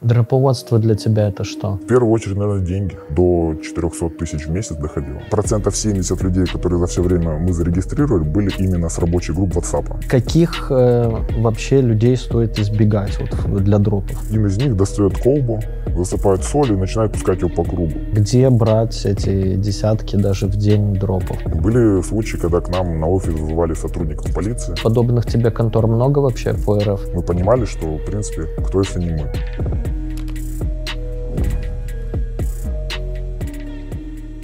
Дроповодство для тебя это что? В первую очередь, наверное, деньги. До 400 тысяч в месяц доходило. Процентов 70 людей, которые за все время мы зарегистрировали, были именно с рабочих групп WhatsApp. Каких э, вообще людей стоит избегать вот, для дропов? Один из них достает колбу, засыпает соль и начинает пускать его по кругу. Где брать эти десятки даже в день дропов? Были случаи, когда к нам на офис вызывали сотрудников полиции. Подобных тебе контор много вообще по РФ? Мы понимали, что, в принципе, кто если не мы.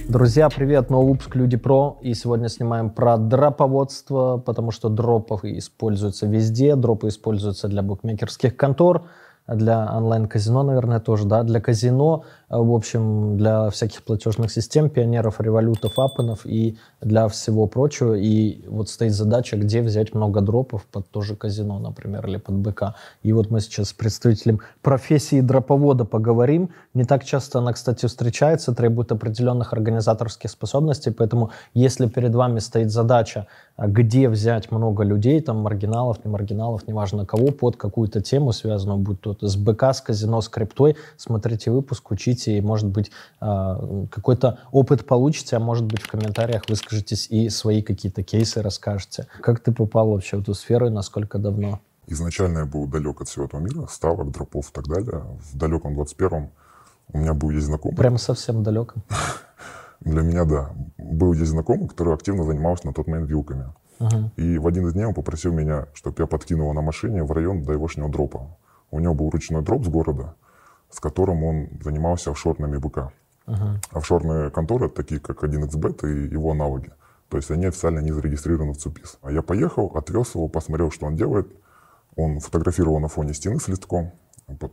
Друзья, привет! Новый выпуск Люди Про. И сегодня снимаем про дроповодство, потому что дропы используются везде. Дропы используются для букмекерских контор, для онлайн-казино, наверное, тоже, да, для казино, э, в общем, для всяких платежных систем, пионеров, револютов, аппенов и для всего прочего. И вот стоит задача, где взять много дропов под тоже казино, например, или под БК. И вот мы сейчас с представителем профессии дроповода поговорим. Не так часто она, кстати, встречается, требует определенных организаторских способностей, поэтому если перед вами стоит задача, где взять много людей, там маргиналов, не маргиналов, неважно кого, под какую-то тему связанную, будь то с БК, с казино, с криптой, смотрите выпуск, учите, и, может быть, а, какой-то опыт получите, а может быть, в комментариях выскажетесь и свои какие-то кейсы расскажете. Как ты попал вообще в эту сферу и насколько давно? Изначально я был далек от всего этого мира, ставок, дропов и так далее. В далеком 21-м у меня был есть знакомый. Прямо совсем далеком? Для меня, да. Был есть знакомый, который активно занимался на тот момент вилками. Uh-huh. И в один из дней он попросил меня, чтобы я подкинул его на машине в район до егошнего дропа. У него был ручной дроп с города, с которым он занимался офшорными БК. Uh-huh. Офшорные конторы, такие как 1xbet и его аналоги. То есть они официально не зарегистрированы в ЦУПИС. А я поехал, отвез его, посмотрел, что он делает. Он фотографировал на фоне стены с листком.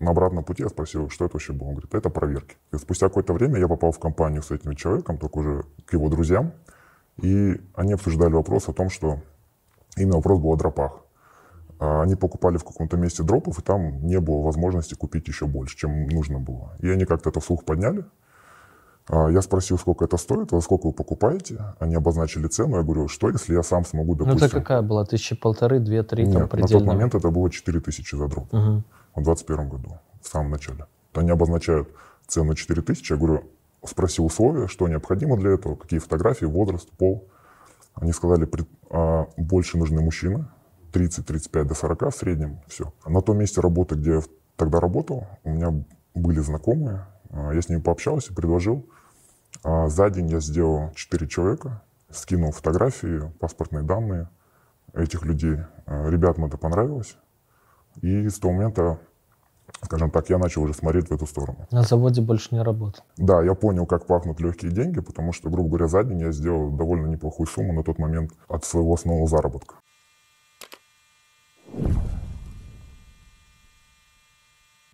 На обратном пути я спросил, что это вообще было. Он говорит, это проверки. И спустя какое-то время я попал в компанию с этим человеком, только уже к его друзьям. И они обсуждали вопрос о том, что именно вопрос был о дропах. А они покупали в каком-то месте дропов, и там не было возможности купить еще больше, чем нужно было. И они как-то это вслух подняли. А я спросил, сколько это стоит, во сколько вы покупаете. Они обозначили цену. Я говорю, что если я сам смогу, допустим... Ну, это какая была? Тысячи полторы, две, три? Нет, там, на тот момент это было четыре тысячи за дроп. Угу. В 2021 году, в самом начале. Они обозначают цену 4 тысячи. Я говорю, спросил условия, что необходимо для этого, какие фотографии, возраст, пол. Они сказали, а, больше нужны мужчины, 30-35 до 40 в среднем, все. На том месте работы, где я тогда работал, у меня были знакомые, а, я с ними пообщался, предложил. А, за день я сделал 4 человека, скинул фотографии, паспортные данные этих людей. Ребятам это понравилось. И с того момента скажем так, я начал уже смотреть в эту сторону. На заводе больше не работал? Да, я понял, как пахнут легкие деньги, потому что, грубо говоря, за день я сделал довольно неплохую сумму на тот момент от своего основного заработка.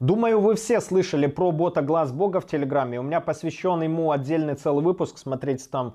Думаю, вы все слышали про бота Глаз Бога в Телеграме. У меня посвящен ему отдельный целый выпуск, смотрите там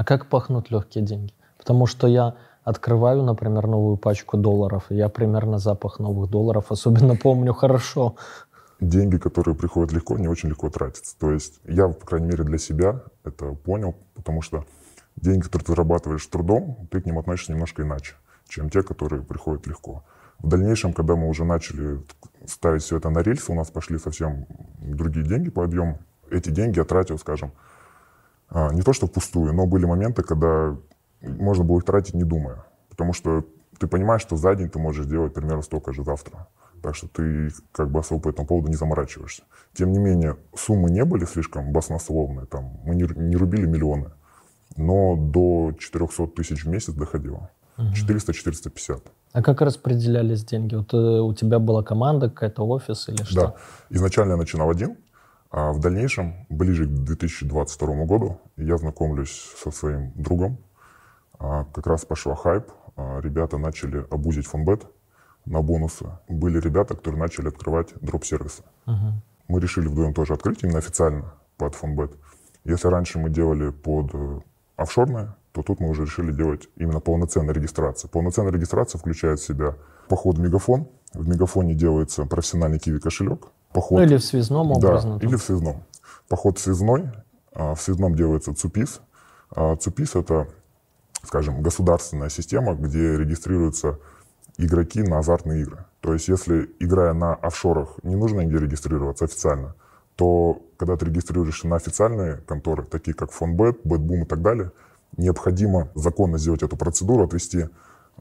А как пахнут легкие деньги? Потому что я открываю, например, новую пачку долларов, и я примерно запах новых долларов особенно помню хорошо. Деньги, которые приходят легко, не очень легко тратятся. То есть я, по крайней мере, для себя это понял, потому что деньги, которые ты зарабатываешь трудом, ты к ним относишься немножко иначе, чем те, которые приходят легко. В дальнейшем, когда мы уже начали ставить все это на рельсы, у нас пошли совсем другие деньги по объему. Эти деньги я тратил, скажем, не то что впустую, но были моменты, когда можно было их тратить не думая. Потому что ты понимаешь, что за день ты можешь сделать примерно столько же завтра. Так что ты как бы особо по этому поводу не заморачиваешься. Тем не менее, суммы не были слишком баснословные. Там, мы не, не рубили миллионы. но до 400 тысяч в месяц доходило. Угу. 400-450. А как распределялись деньги? Вот, э, у тебя была команда, какая-то офис или что? Да, изначально я начинал один, а в дальнейшем, ближе к 2022 году, я знакомлюсь со своим другом. А, как раз пошла хайп, а, ребята начали обузить фонбет на бонусы. Были ребята, которые начали открывать дроп-сервисы. Угу. Мы решили вдвоем тоже открыть именно официально под фонбет. Если раньше мы делали под э, офшорное, то тут мы уже решили делать именно полноценную регистрацию. Полноценная регистрация включает в себя поход в Мегафон. В Мегафоне делается профессиональный QIWI кошелек. Поход, ну, или в связном образно. Да, или в связном. Поход в Связной. А, в связном делается ЦУПИС. А, ЦУПИС — это, скажем, государственная система, где регистрируются игроки на азартные игры. То есть если, играя на офшорах, не нужно нигде регистрироваться официально, то когда ты регистрируешься на официальные конторы, такие как Фонбет, BetBoom и так далее, необходимо законно сделать эту процедуру, отвести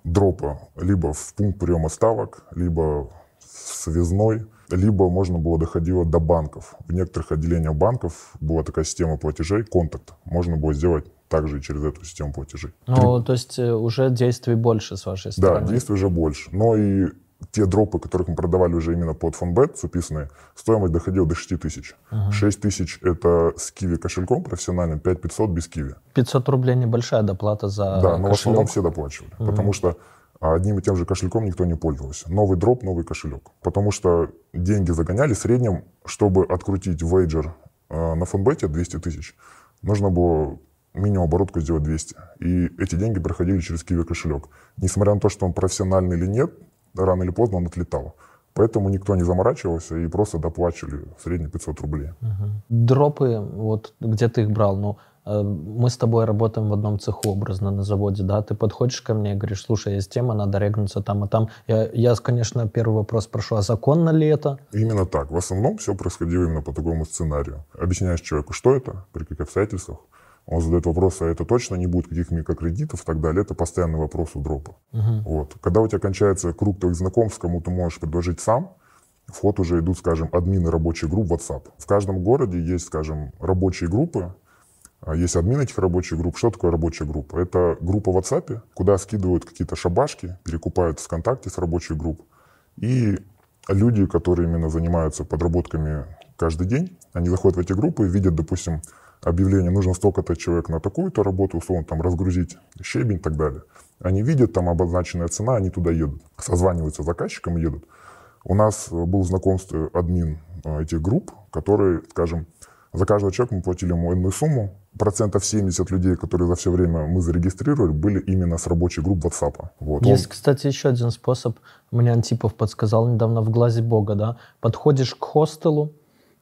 дропа либо в пункт приема ставок, либо в связной, либо можно было доходило до банков. В некоторых отделениях банков была такая система платежей, контакт. Можно было сделать также через эту систему платежей. Ну, Три... то есть э, уже действий больше с вашей стороны? Да, действий уже больше. Но и те дропы, которых мы продавали уже именно под фонбет, записанные, стоимость доходила до 6 тысяч. Угу. 6 тысяч это с киви кошельком профессиональным, 5 500 без киви. 500 рублей небольшая доплата за Да, но кошелек. в основном все доплачивали, угу. потому что одним и тем же кошельком никто не пользовался. Новый дроп, новый кошелек. Потому что деньги загоняли в среднем, чтобы открутить вейджер э, на фонбете 200 тысяч, нужно было минимум оборотку сделать 200. И эти деньги проходили через Киви кошелек. Несмотря на то, что он профессиональный или нет, рано или поздно он отлетал. Поэтому никто не заморачивался и просто доплачивали в среднем 500 рублей. Угу. Дропы, вот где ты их брал? Ну, мы с тобой работаем в одном цеху образно на заводе, да? Ты подходишь ко мне и говоришь, слушай, есть тема, надо регнуться там и там. Я, я конечно, первый вопрос прошу, а законно ли это? Именно так. В основном все происходило именно по такому сценарию. Объясняешь человеку, что это, при каких обстоятельствах, он задает вопрос, а это точно не будет каких микрокредитов и так далее. Это постоянный вопрос у дропа. Uh-huh. Вот. Когда у тебя кончается круг твоих знакомств, кому ты можешь предложить сам, в ход уже идут, скажем, админы рабочих групп WhatsApp. В каждом городе есть, скажем, рабочие группы, есть админ этих рабочих групп. Что такое рабочая группа? Это группа в WhatsApp, куда скидывают какие-то шабашки, перекупают ВКонтакте с рабочих групп. И люди, которые именно занимаются подработками каждый день, они заходят в эти группы и видят, допустим, объявление, нужно столько-то человек на такую-то работу, условно, там, разгрузить щебень и так далее. Они видят, там обозначенная цена, они туда едут, созваниваются с заказчиком и едут. У нас был знакомство админ э, этих групп, который, скажем, за каждого человека мы платили ему иную сумму. Процентов 70 людей, которые за все время мы зарегистрировали, были именно с рабочей групп WhatsApp. Вот. Есть, Он... кстати, еще один способ. Мне Антипов подсказал недавно в «Глазе Бога». Да? Подходишь к хостелу,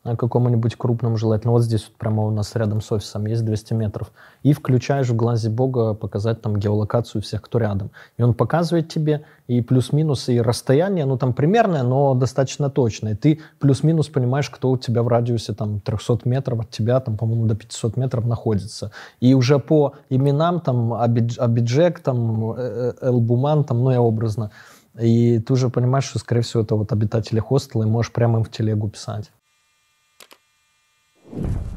какому-нибудь крупному желательно. Вот здесь вот прямо у нас рядом с офисом есть 200 метров. И включаешь в глазе Бога показать там геолокацию всех, кто рядом. И он показывает тебе и плюс-минус, и расстояние, ну там примерное, но достаточно точное. Ты плюс-минус понимаешь, кто у тебя в радиусе там 300 метров от тебя, там, по-моему, до 500 метров находится. И уже по именам, там, Абиджек, там, э, э, Элбуман, там, ну я образно, и ты уже понимаешь, что, скорее всего, это вот обитатели хостела, и можешь прямо им в телегу писать. Thank you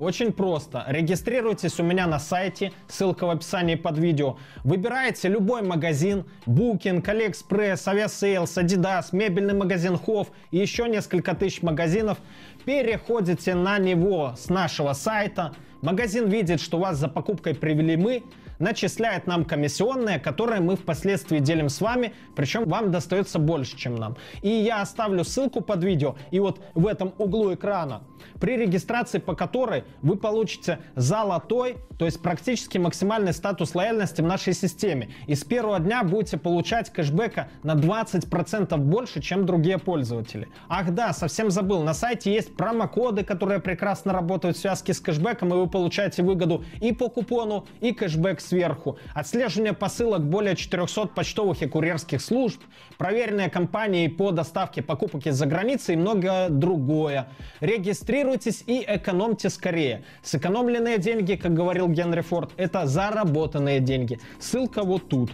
Очень просто. Регистрируйтесь у меня на сайте, ссылка в описании под видео. Выбираете любой магазин, Booking, AliExpress, Aviasales, Adidas, мебельный магазин Hof и еще несколько тысяч магазинов. Переходите на него с нашего сайта. Магазин видит, что вас за покупкой привели мы, начисляет нам комиссионные, которые мы впоследствии делим с вами, причем вам достается больше, чем нам. И я оставлю ссылку под видео, и вот в этом углу экрана, при регистрации по которой вы получите золотой, то есть практически максимальный статус лояльности в нашей системе. И с первого дня будете получать кэшбэка на 20% больше, чем другие пользователи. Ах да, совсем забыл, на сайте есть промокоды, которые прекрасно работают в связке с кэшбэком, и вы получаете выгоду и по купону, и кэшбэк сверху. Отслеживание посылок более 400 почтовых и курьерских служб, проверенные компании по доставке покупок из-за границы и многое другое. Регистрируйтесь и экономьте скорее. Сэкономленные деньги, как говорил Генри Форд, это заработанные деньги. Ссылка вот тут.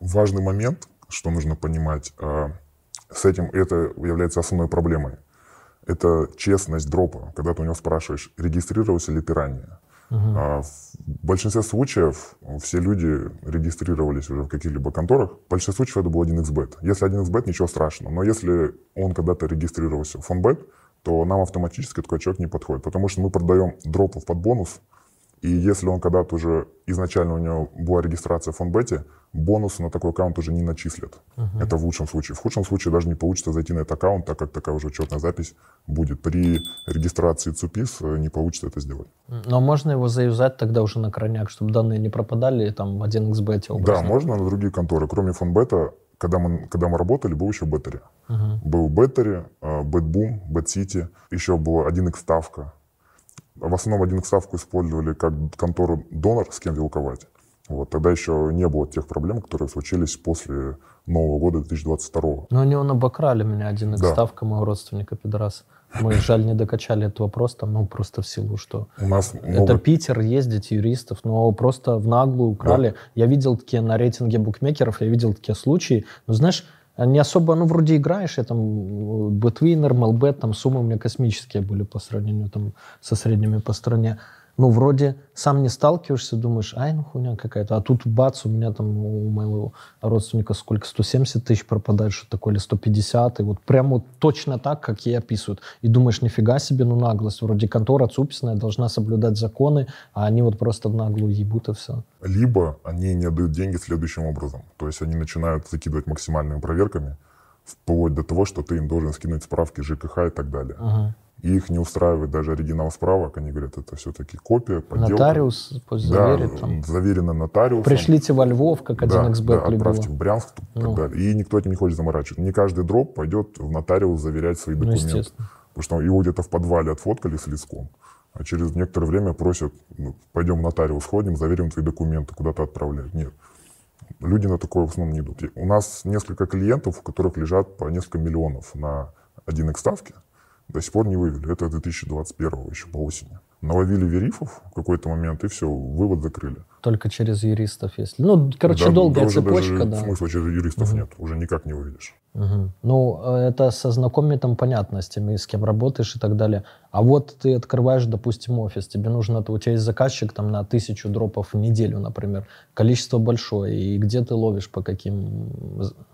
Важный момент, что нужно понимать, а, с этим это является основной проблемой. Это честность дропа, когда ты у него спрашиваешь, регистрировался ли ты ранее. Uh-huh. А в большинстве случаев все люди регистрировались уже в каких-либо конторах. В большинстве случаев это был 1xbet. Если 1xbet, ничего страшного. Но если он когда-то регистрировался в фонбет, то нам автоматически такой человек не подходит. Потому что мы продаем дропов под бонус, и если он когда-то уже изначально у него была регистрация в фонбете, бонусы на такой аккаунт уже не начислят. Uh-huh. Это в лучшем случае. В худшем случае даже не получится зайти на этот аккаунт, так как такая уже учетная запись будет. При регистрации ЦУПИС э, не получится это сделать. Но можно его заюзать тогда уже на крайняк, чтобы данные не пропадали, там в 1xbet Да, можно на другие конторы. Кроме фонбета, когда мы, когда мы работали, был еще Bettery. Uh-huh. Был Bettery, BetBoom, BetCity, еще была 1xСтавка в основном 1xСтавку использовали как контору донор, с кем вилковать. Вот, тогда еще не было тех проблем, которые случились после Нового года 2022. Но они он обокрали меня, 1x да. Ставка моего родственника пидорас. Мы, жаль, не докачали этот вопрос, там, ну, просто в силу, что... У нас Это много... Питер, ездить юристов, но просто в наглую украли. Да. Я видел такие на рейтинге букмекеров, я видел такие случаи. Но знаешь, не особо, ну, вроде играешь, я там, Betwinner, Melbet, там суммы у меня космические были по сравнению там со средними по стране ну, вроде сам не сталкиваешься, думаешь, ай, ну, хуйня какая-то. А тут бац, у меня там, у моего родственника сколько, 170 тысяч пропадает, что такое, или 150, и вот прям вот точно так, как ей описывают. И думаешь, нифига себе, ну, наглость. Вроде контора цуписная должна соблюдать законы, а они вот просто в наглую ебут и все. Либо они не отдают деньги следующим образом. То есть они начинают закидывать максимальными проверками, вплоть до того, что ты им должен скинуть справки ЖКХ и так далее. Ага. И их не устраивает даже оригинал справок. Они говорят, это все-таки копия, подделка. Нотариус пусть заверит. Да, там. заверено нотариусом. Пришлите во Львов, как 1xbet да, да, отправьте в Брянск и ну. так далее. И никто этим не хочет заморачивать. Не каждый дроп пойдет в нотариус заверять свои ну, документы. Ну, потому что его где-то в подвале отфоткали с листком. А через некоторое время просят, ну, пойдем в нотариус, сходим, заверим твои документы, куда-то отправляют. Нет. Люди на такое в основном не идут. У нас несколько клиентов, у которых лежат по несколько миллионов на 1x ставки до сих пор не вывели. Это 2021 еще по осени. Наловили верифов в какой-то момент, и все, вывод закрыли. Только через юристов, если... Ну, короче, да, долгая да, цепочка, даже да. Смысла через юристов угу. нет, уже никак не выведешь. Угу. Ну, это со знакомыми там понятно, с теми, с кем работаешь и так далее. А вот ты открываешь, допустим, офис, тебе нужно, у тебя есть заказчик там на тысячу дропов в неделю, например. Количество большое, и где ты ловишь, по каким...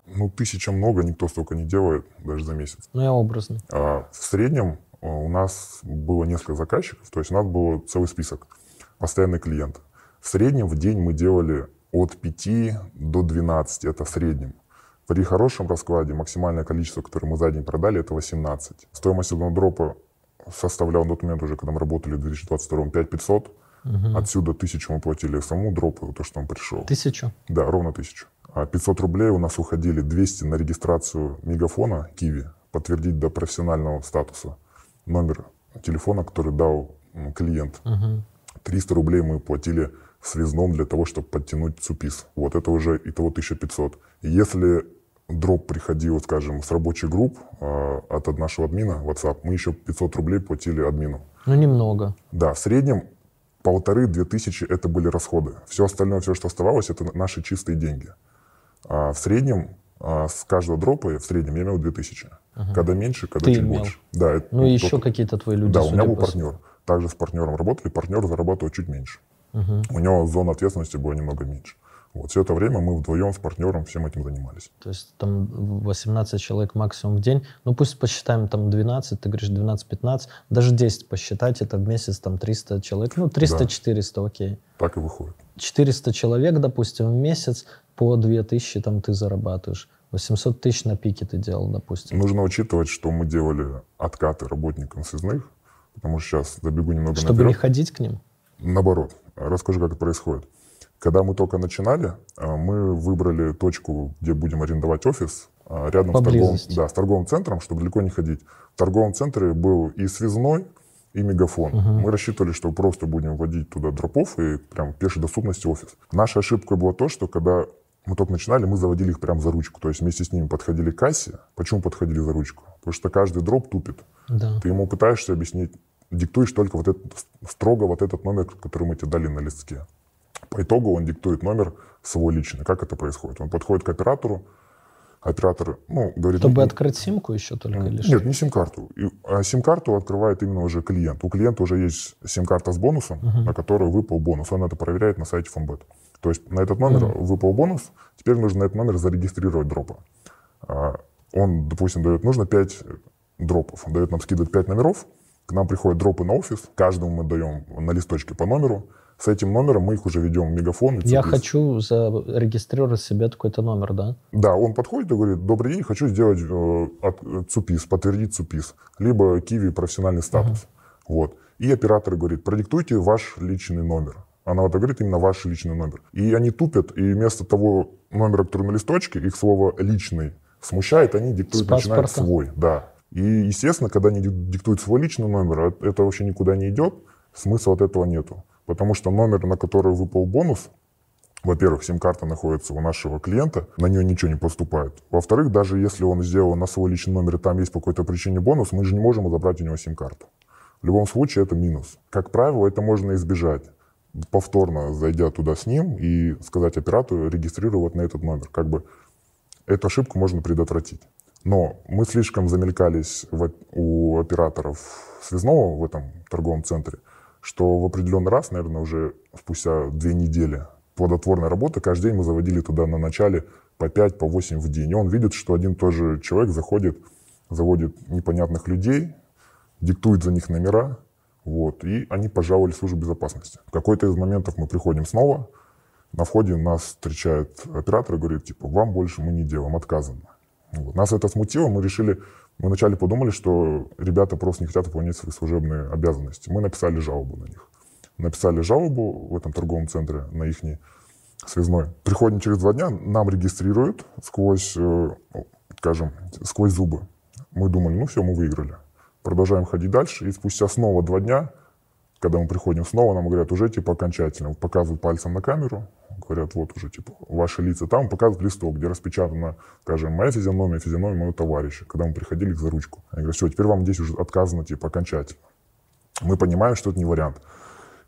Ну, тысяча много, никто столько не делает, даже за месяц. Ну, я образно. А в среднем а, у нас было несколько заказчиков, то есть у нас был целый список, постоянный клиент. В среднем в день мы делали от 5 до 12, это в среднем. При хорошем раскладе максимальное количество, которое мы за день продали, это 18. Стоимость одного дропа составляла на тот момент уже, когда мы работали в 2022 5500. Угу. Отсюда тысячу мы платили самому дропу, то, что он пришел. Тысячу? Да, ровно тысячу. А 500 рублей у нас уходили 200 на регистрацию мегафона Киви, подтвердить до профессионального статуса номер телефона, который дал клиент. Угу. 300 рублей мы платили в связном для того, чтобы подтянуть ЦУПИС. Вот это уже итого 1500. Если дроп приходил, скажем, с рабочих групп э, от нашего админа WhatsApp, мы еще 500 рублей платили админу. Ну, немного. Да, в среднем полторы-две тысячи это были расходы. Все остальное, все, что оставалось, это наши чистые деньги. А в среднем а, с каждого дропа, в среднем, я имел 2000. Ага. Когда меньше, когда Ты чуть имел. больше. Да, это, ну, и еще какие-то твои люди. Да, у меня был партнер. Также с партнером работали, партнер зарабатывал чуть меньше. Угу. У него зона ответственности была немного меньше. Вот все это время мы вдвоем с партнером всем этим занимались. То есть там 18 человек максимум в день. Ну пусть посчитаем там 12, ты говоришь 12-15, даже 10 посчитать, это в месяц там 300 человек. Ну 300-400, да. окей. Так и выходит. 400 человек, допустим, в месяц по 2000 там ты зарабатываешь. 800 тысяч на пике ты делал, допустим. Нужно учитывать, что мы делали откаты работникам связных, потому что сейчас забегу немного Чтобы наперед. не ходить к ним? Наоборот. Расскажу, как это происходит. Когда мы только начинали, э, мы выбрали точку, где будем арендовать офис, э, рядом с торговым, да, с торговым центром, чтобы далеко не ходить. В торговом центре был и связной, и мегафон. Угу. Мы рассчитывали, что просто будем вводить туда дропов и прям пешей доступности офис. Наша ошибка была то, что когда мы только начинали, мы заводили их прям за ручку. То есть вместе с ними подходили к кассе. Почему подходили за ручку? Потому что каждый дроп тупит. Да. Ты ему пытаешься объяснить, диктуешь только вот этот, строго вот этот номер, который мы тебе дали на листке. По итогу он диктует номер свой личный. Как это происходит? Он подходит к оператору, оператор, ну, говорит... Чтобы ну, открыть симку еще только лишь? Нет, не сим-карту. А сим-карту открывает именно уже клиент. У клиента уже есть сим-карта с бонусом, uh-huh. на которую выпал бонус. Он это проверяет на сайте Фомбет. То есть на этот номер uh-huh. выпал бонус, теперь нужно на этот номер зарегистрировать дропа. А, он, допустим, дает, нужно 5 дропов. Он дает нам, скидывает 5 номеров, к нам приходят дропы на офис, каждому мы даем на листочке по номеру, с этим номером мы их уже ведем в мегафон. Я хочу зарегистрировать себе такой-то номер, да? Да, он подходит и говорит, добрый день, хочу сделать э, ЦУПИС, подтвердить ЦУПИС, либо Киви профессиональный статус. Uh-huh. Вот. И оператор говорит, продиктуйте ваш личный номер. Она вот говорит именно ваш личный номер. И они тупят, и вместо того номера, который на листочке, их слово «личный» смущает, они диктуют, начинают свой. Да. И, естественно, когда они диктуют свой личный номер, а это вообще никуда не идет, смысла от этого нету. Потому что номер, на который выпал бонус, во-первых, сим-карта находится у нашего клиента, на нее ничего не поступает. Во-вторых, даже если он сделал на свой личный номер, и там есть по какой-то причине бонус, мы же не можем забрать у него сим-карту. В любом случае это минус. Как правило, это можно избежать. Повторно зайдя туда с ним и сказать оператору, регистрируй вот на этот номер. Как бы эту ошибку можно предотвратить. Но мы слишком замелькались в, у операторов связного в этом торговом центре, что в определенный раз, наверное, уже спустя две недели плодотворной работы, каждый день мы заводили туда на начале по 5, по 8 в день. И он видит, что один и тот же человек заходит, заводит непонятных людей, диктует за них номера, вот, и они пожаловали в службу безопасности. В какой-то из моментов мы приходим снова, на входе нас встречает оператор и говорит, типа, вам больше мы не делаем, отказано. Вот. Нас это смутило, мы решили мы вначале подумали, что ребята просто не хотят выполнять свои служебные обязанности. Мы написали жалобу на них. Написали жалобу в этом торговом центре на их связной. Приходим через два дня, нам регистрируют сквозь, э, скажем, сквозь зубы. Мы думали, ну все, мы выиграли. Продолжаем ходить дальше, и спустя снова два дня, когда мы приходим снова, нам говорят, уже типа окончательно, показывают пальцем на камеру, говорят, вот уже, типа, ваши лица там, показывают листок, где распечатана, скажем, моя физиономия, физиономия моего товарища, когда мы приходили их за ручку. Они говорят, все, теперь вам здесь уже отказано, типа, окончательно. Мы понимаем, что это не вариант.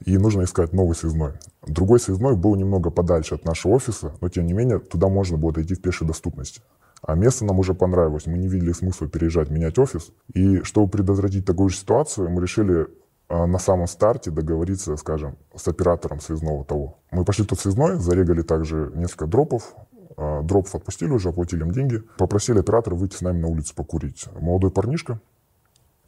И нужно искать новый связной. Другой связной был немного подальше от нашего офиса, но тем не менее туда можно было дойти в пешей доступности. А место нам уже понравилось. Мы не видели смысла переезжать, менять офис. И чтобы предотвратить такую же ситуацию, мы решили а, на самом старте договориться, скажем, с оператором связного того. Мы пошли в тот связной, зарегали также несколько дропов, а, дропов отпустили уже, оплатили им деньги, попросили оператора выйти с нами на улицу покурить. Молодой парнишка,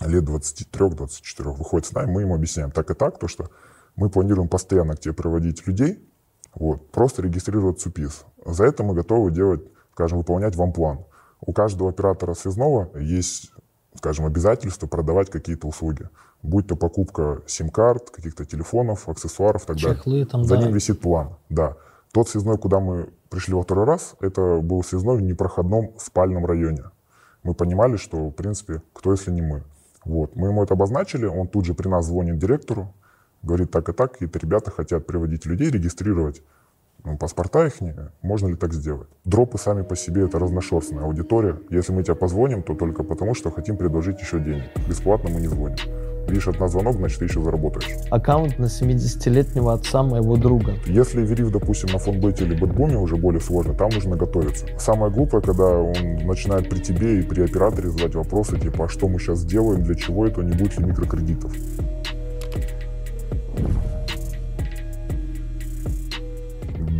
лет 23-24, выходит с нами, мы ему объясняем так и так, то что мы планируем постоянно к тебе проводить людей, вот, просто регистрировать СУПИС. За это мы готовы делать, скажем, выполнять вам план. У каждого оператора связного есть, скажем, обязательство продавать какие-то услуги будь то покупка сим-карт, каких-то телефонов, аксессуаров и так Чехлы, далее. Там, За да. ним висит план, да. Тот связной, куда мы пришли во второй раз, это был связной в непроходном спальном районе. Мы понимали, что, в принципе, кто, если не мы. Вот. Мы ему это обозначили, он тут же при нас звонит директору, говорит так и так, какие-то ребята хотят приводить людей, регистрировать паспорта их, можно ли так сделать? Дропы сами по себе это разношерстная аудитория. Если мы тебя позвоним, то только потому, что хотим предложить еще денег. Бесплатно мы не звоним. Видишь от нас звонок, значит, ты еще заработаешь. Аккаунт на 70-летнего отца моего друга. Если верив, допустим, на фонбете или бэтбуме уже более сложно, там нужно готовиться. Самое глупое, когда он начинает при тебе и при операторе задать вопросы, типа, а что мы сейчас делаем, для чего это, не будет ли микрокредитов.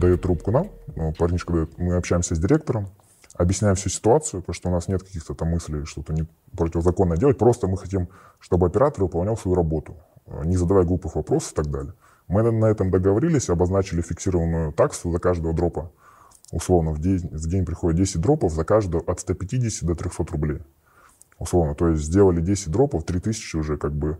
Дает трубку нам, ну, парнишка говорит, мы общаемся с директором, объясняем всю ситуацию, потому что у нас нет каких-то там мыслей что-то не противозаконное делать, просто мы хотим, чтобы оператор выполнял свою работу, э, не задавая глупых вопросов и так далее. Мы на этом договорились, обозначили фиксированную таксу за каждого дропа. Условно, в день, в день приходит 10 дропов, за каждого от 150 до 300 рублей. Условно, то есть сделали 10 дропов, 3000 уже как бы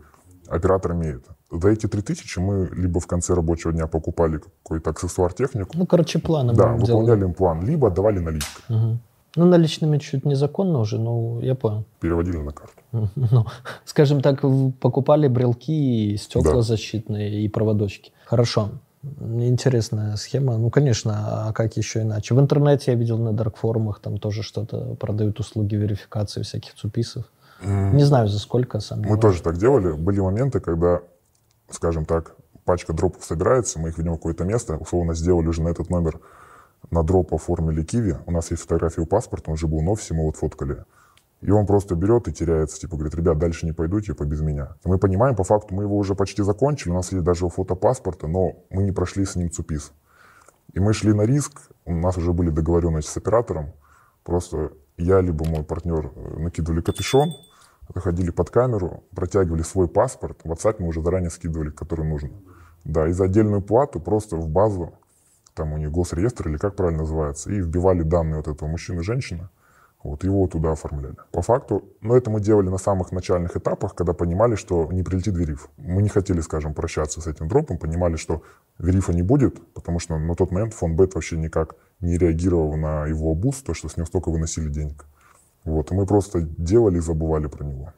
оператор имеет. За эти 3000 мы либо в конце рабочего дня покупали какой-то аксессуар, технику. Ну, короче, планы Да, выполняли делали. им план, либо отдавали наличкой. Угу. Ну, наличными чуть незаконно уже, но я понял. Переводили на карту. Ну, скажем так, покупали брелки, стекла да. защитные и проводочки. Хорошо. Интересная схема. Ну, конечно, а как еще иначе? В интернете я видел на дарк-форумах, там тоже что-то продают услуги верификации всяких цуписов. Mm. Не знаю, за сколько сам. Мы тоже так делали. Были моменты, когда, скажем так, пачка дропов собирается, мы их ведем в какое-то место, условно сделали уже на этот номер на дроп оформили киви. У нас есть фотография у паспорта, он же был офисе, мы вот фоткали. И он просто берет и теряется, типа, говорит, ребят, дальше не пойду, типа, без меня. Мы понимаем, по факту, мы его уже почти закончили, у нас есть даже фото паспорта, но мы не прошли с ним ЦУПИС. И мы шли на риск, у нас уже были договоренности с оператором, просто я либо мой партнер э, накидывали капюшон, заходили под камеру, протягивали свой паспорт, в WhatsApp мы уже заранее скидывали, который нужно. Да, и за отдельную плату просто в базу, там у них госреестр или как правильно называется, и вбивали данные вот этого мужчины и женщины, вот его туда оформляли. По факту, но это мы делали на самых начальных этапах, когда понимали, что не прилетит вериф. Мы не хотели, скажем, прощаться с этим дропом, понимали, что верифа не будет, потому что на тот момент Фонбет вообще никак не реагировал на его boost, то, что с него столько выносили денег. Вот, и мы просто делали и забывали про него.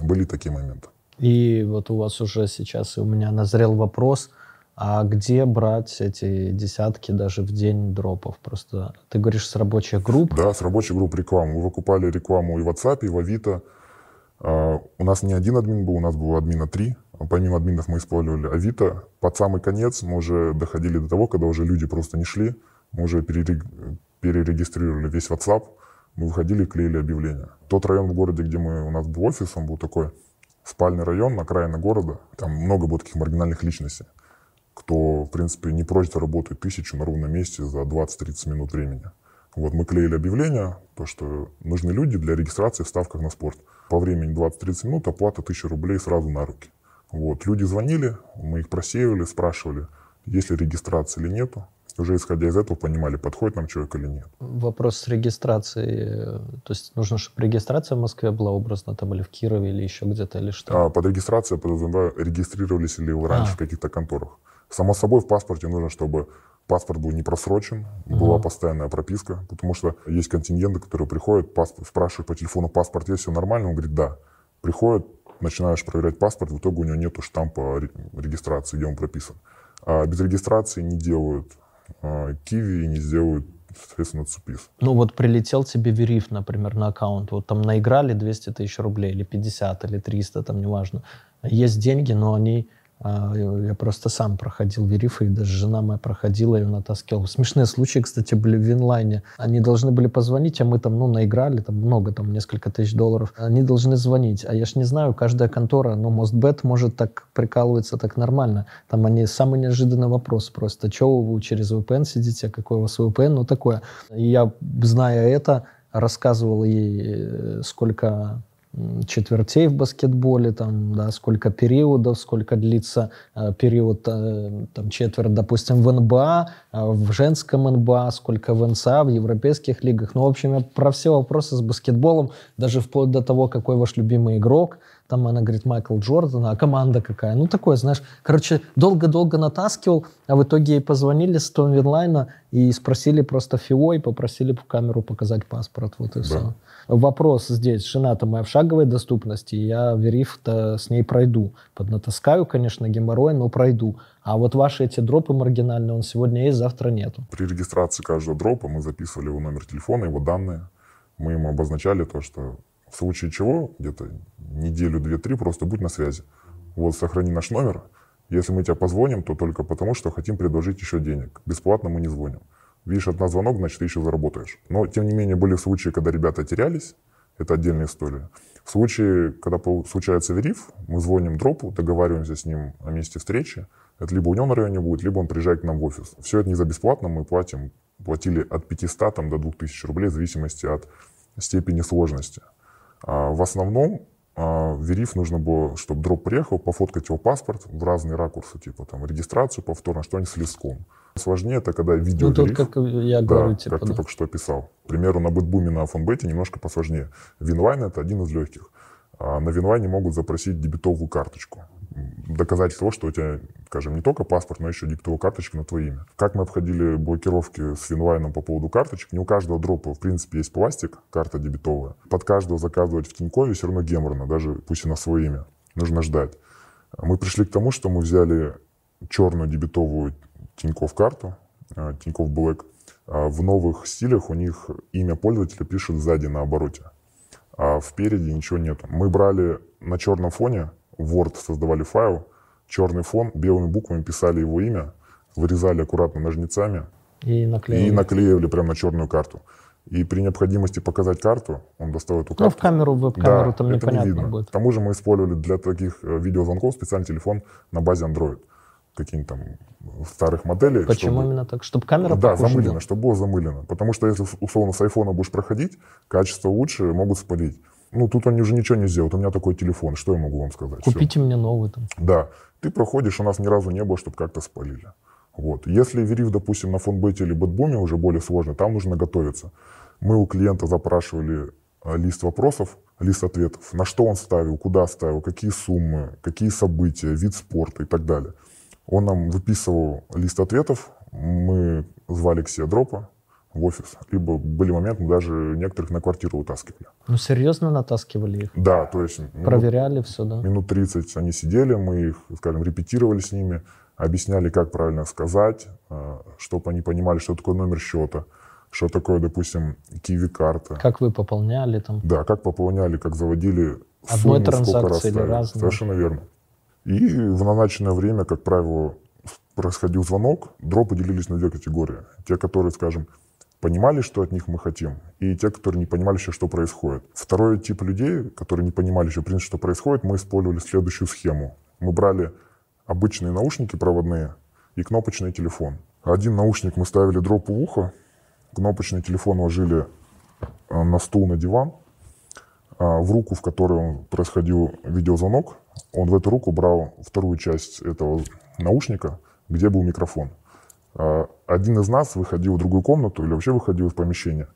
Были такие моменты. И вот у вас уже сейчас и у меня назрел вопрос – а где брать эти десятки даже в день дропов? Просто ты говоришь с рабочих групп? Да, с рабочих групп рекламу. Мы выкупали рекламу и в WhatsApp, и в Авито. Uh, у нас не один админ был, у нас было админа три. Помимо админов мы использовали Авито. Под самый конец мы уже доходили до того, когда уже люди просто не шли. Мы уже перерегистрировали весь WhatsApp. Мы выходили и клеили объявления. Тот район в городе, где мы, у нас был офис, он был такой спальный район, окраина города. Там много было таких маргинальных личностей кто, в принципе, не прочь заработать тысячу на ровном месте за 20-30 минут времени. Вот мы клеили объявление, то, что нужны люди для регистрации в ставках на спорт. По времени 20-30 минут, оплата 1000 рублей сразу на руки. Вот. Люди звонили, мы их просеивали, спрашивали, есть ли регистрация или нету. Уже исходя из этого понимали, подходит нам человек или нет. Вопрос с регистрацией. То есть нужно, чтобы регистрация в Москве была образно там или в Кирове, или еще где-то, или что? А, под регистрацией подразумеваю, регистрировались ли вы раньше а. в каких-то конторах. Само собой, в паспорте нужно, чтобы паспорт был не просрочен, была постоянная прописка, потому что есть контингенты, которые приходят, паспорт, спрашивают по телефону, паспорт есть, все нормально? Он говорит, да. Приходит, начинаешь проверять паспорт, в итоге у него нету штампа регистрации, где он прописан. А без регистрации не делают а, киви не сделают соответственно, ЦУПИС. Ну вот прилетел тебе вериф, например, на аккаунт, вот там наиграли 200 тысяч рублей, или 50, или 300, там неважно. Есть деньги, но они я просто сам проходил верифы, и даже жена моя проходила, ее натаскивала. Смешные случаи, кстати, были в инлайне. Они должны были позвонить, а мы там, ну, наиграли, там много, там несколько тысяч долларов. Они должны звонить. А я ж не знаю, каждая контора, ну, Мостбет может так прикалываться так нормально. Там они самый неожиданный вопрос просто. Чего вы через VPN сидите, какой у вас VPN, ну, такое. И я, зная это, рассказывал ей, э, сколько четвертей в баскетболе, там, да, сколько периодов, сколько длится э, период, э, там, четверть, допустим, в НБА, э, в женском НБА, сколько в НСА, в европейских лигах. Ну, в общем, я про все вопросы с баскетболом, даже вплоть до того, какой ваш любимый игрок, там она говорит Майкл Джордан, а команда какая? Ну, такое, знаешь, короче, долго-долго натаскивал, а в итоге ей позвонили с Том Винлайна и спросили просто ФИО и попросили в камеру показать паспорт, вот и да. все. Вопрос здесь, жена-то моя в шаговой доступности, я вериф-то с ней пройду. Поднатаскаю, конечно, геморрой, но пройду. А вот ваши эти дропы маргинальные, он сегодня есть, завтра нету. При регистрации каждого дропа мы записывали его номер телефона, его данные. Мы ему обозначали то, что в случае чего, где-то неделю, две, три, просто будь на связи. Вот, сохрани наш номер. Если мы тебя позвоним, то только потому, что хотим предложить еще денег. Бесплатно мы не звоним. Видишь, от звонок, значит, ты еще заработаешь. Но, тем не менее, были случаи, когда ребята терялись. Это отдельная история. В случае, когда случается вериф, мы звоним дропу, договариваемся с ним о месте встречи, Это либо у него на районе будет, либо он приезжает к нам в офис. Все это не за бесплатно, мы платим, платили от 500 там, до 2000 рублей в зависимости от степени сложности. А в основном а, Вериф нужно было, чтобы дроп приехал, пофоткать его паспорт в разные ракурсы, типа там регистрацию повторно, что-нибудь с листком. Сложнее это когда видео Ну, тут, как я говорю, да, типа, как да. ты только что описал. К примеру, на Бетбуме на фонбете немножко посложнее. Винлайн это один из легких. А на Винлайне могут запросить дебетовую карточку. Доказательство того, что у тебя, скажем, не только паспорт, но еще дебетовая карточка на твое имя. Как мы обходили блокировки с Винлайном по поводу карточек? Не у каждого дропа, в принципе, есть пластик, карта дебетовая. Под каждого заказывать в Тинькове все равно геморно, даже пусть и на свое имя. Нужно ждать. Мы пришли к тому, что мы взяли черную дебетовую Тинькофф карту, а, Тинькофф Black. А В новых стилях у них имя пользователя пишет сзади на обороте, а впереди ничего нет. Мы брали на черном фоне, Word создавали файл, черный фон, белыми буквами писали его имя, вырезали аккуратно ножницами И наклеили. и наклеивали прямо на черную карту. И при необходимости показать карту, он достал эту карту. Ну, в камеру, в веб-камеру Да, там это не непонятно видно. будет. К тому же мы использовали для таких э, видеозвонков специальный телефон на базе Android. Каких-нибудь там старых моделей. Почему чтобы- именно так? Чтобы камера Да, была? чтобы было замылено. Потому что если условно с айфона будешь проходить, качество лучше, могут спалить. Ну, тут они уже ничего не сделают. У меня такой телефон, что я могу вам сказать? Купите мне новый там. Да, ты проходишь, у нас ни разу не было, чтобы как-то спалили. Вот. Если вериф, допустим, на фонбете или бэтбуме уже более сложно, там нужно готовиться. Мы у клиента запрашивали э, лист вопросов, лист ответов, на что он ставил, куда ставил, какие суммы, какие события, вид спорта и так далее. Он нам выписывал лист ответов, мы звали к себе дропа в офис, либо были моменты, мы даже некоторых на квартиру утаскивали. Ну, серьезно натаскивали их? Да, то есть минут Проверяли все, да? Минут 30 они сидели, мы их, скажем, репетировали с ними, объясняли, как правильно сказать, чтобы они понимали, что такое номер счета, что такое, допустим, киви-карта. Как вы пополняли там? Да, как пополняли, как заводили Одной сумму, сколько раз транзакции или ставили. разной? Совершенно верно. И в назначенное время, как правило, происходил звонок, дропы делились на две категории. Те, которые, скажем, понимали, что от них мы хотим, и те, которые не понимали еще, что происходит. Второй тип людей, которые не понимали еще, в принципе, что происходит, мы использовали следующую схему. Мы брали обычные наушники проводные и кнопочный телефон. Один наушник мы ставили дропу в ухо, кнопочный телефон ложили э, на стул, на диван, а, в руку, в которой происходил видеозвонок, он в эту руку брал вторую часть этого наушника, где был микрофон. А, Один из нас выходил в другую комнату или вообще выходил из помещения.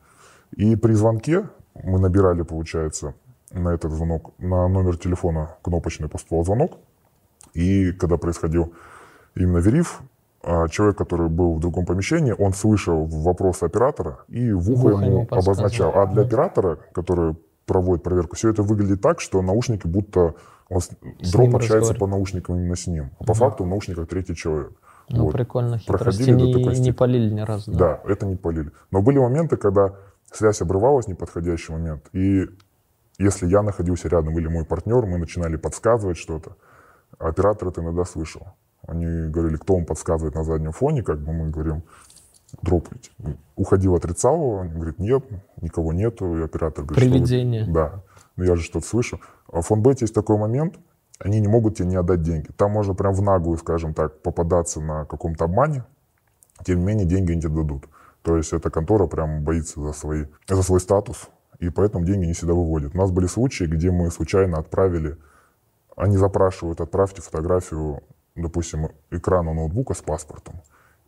И при звонке мы набирали, получается, на этот звонок, на номер телефона кнопочный поступал звонок. И когда происходил именно вериф, а, человек, который был в другом помещении, он слышал вопросы оператора и в ухо В ухо ему обозначал. А для оператора, который проводит проверку, все это выглядит так, что наушники будто он с- дроп общается по наушникам именно с ним. А по факту в наушниках третий человек. Ну, Вот. прикольно. Хитрости Проходили не, не полили ни разу. Да. Да, это не полили. Но были моменты, когда связь обрывалась в неподходящий момент. И если я находился рядом или мой партнер, мы начинали подсказывать что-то. Оператор это иногда слышал. Они говорили, кто вам подсказывает на заднем фоне, как бы мы говорим, дропайте. Уходил, отрицал его, он говорит, нет, никого нету. И оператор говорит, что вы- Привидение. Да, ну я же что-то слышу. А в фонбете есть такой момент, они не могут тебе не отдать деньги. Там можно прям в наглую, скажем так, попадаться на каком-то обмане, тем не менее деньги они тебе дадут. То есть эта контора прям боится за, свои, за свой статус, и поэтому деньги не всегда выводят. У нас были случаи, где мы случайно отправили, они запрашивают, отправьте фотографию, допустим, экрана ноутбука с паспортом.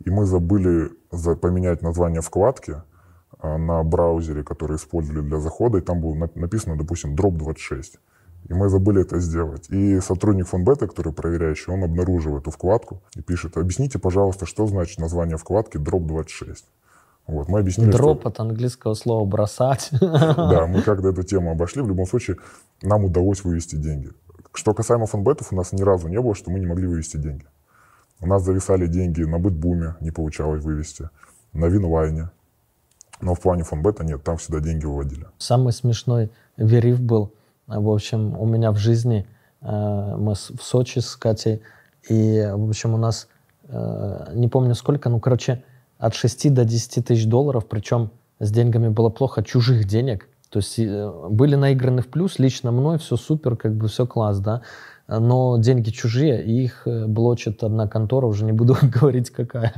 И мы забыли за- поменять название вкладки а, на браузере, который использовали для захода, и там было на- написано, допустим, drop26. И мы забыли это сделать. И сотрудник фонбета, который проверяющий, он обнаружил эту вкладку и пишет, объясните, пожалуйста, что значит название вкладки drop26. Вот, мы объяснили, что- Дроп от английского слова бросать. да, мы как-то эту тему обошли. В любом случае, нам удалось вывести деньги. Что касаемо фонбетов, у нас ни разу не было, что мы не могли вывести деньги. У нас зависали деньги на бытбуме, не получалось вывести, на винлайне. Но в плане фонбета нет, там всегда деньги выводили. Самый смешной вериф был, в общем, у меня в жизни. э, Мы в Сочи с Катей, и, в общем, у нас, э, не помню сколько, ну, короче, от 6 до 10 тысяч долларов, причем с деньгами было плохо, чужих денег. То есть э, были наиграны в плюс, лично мной все супер, как бы все класс, да. но деньги чужие, и их блочит одна контора, уже не буду говорить какая.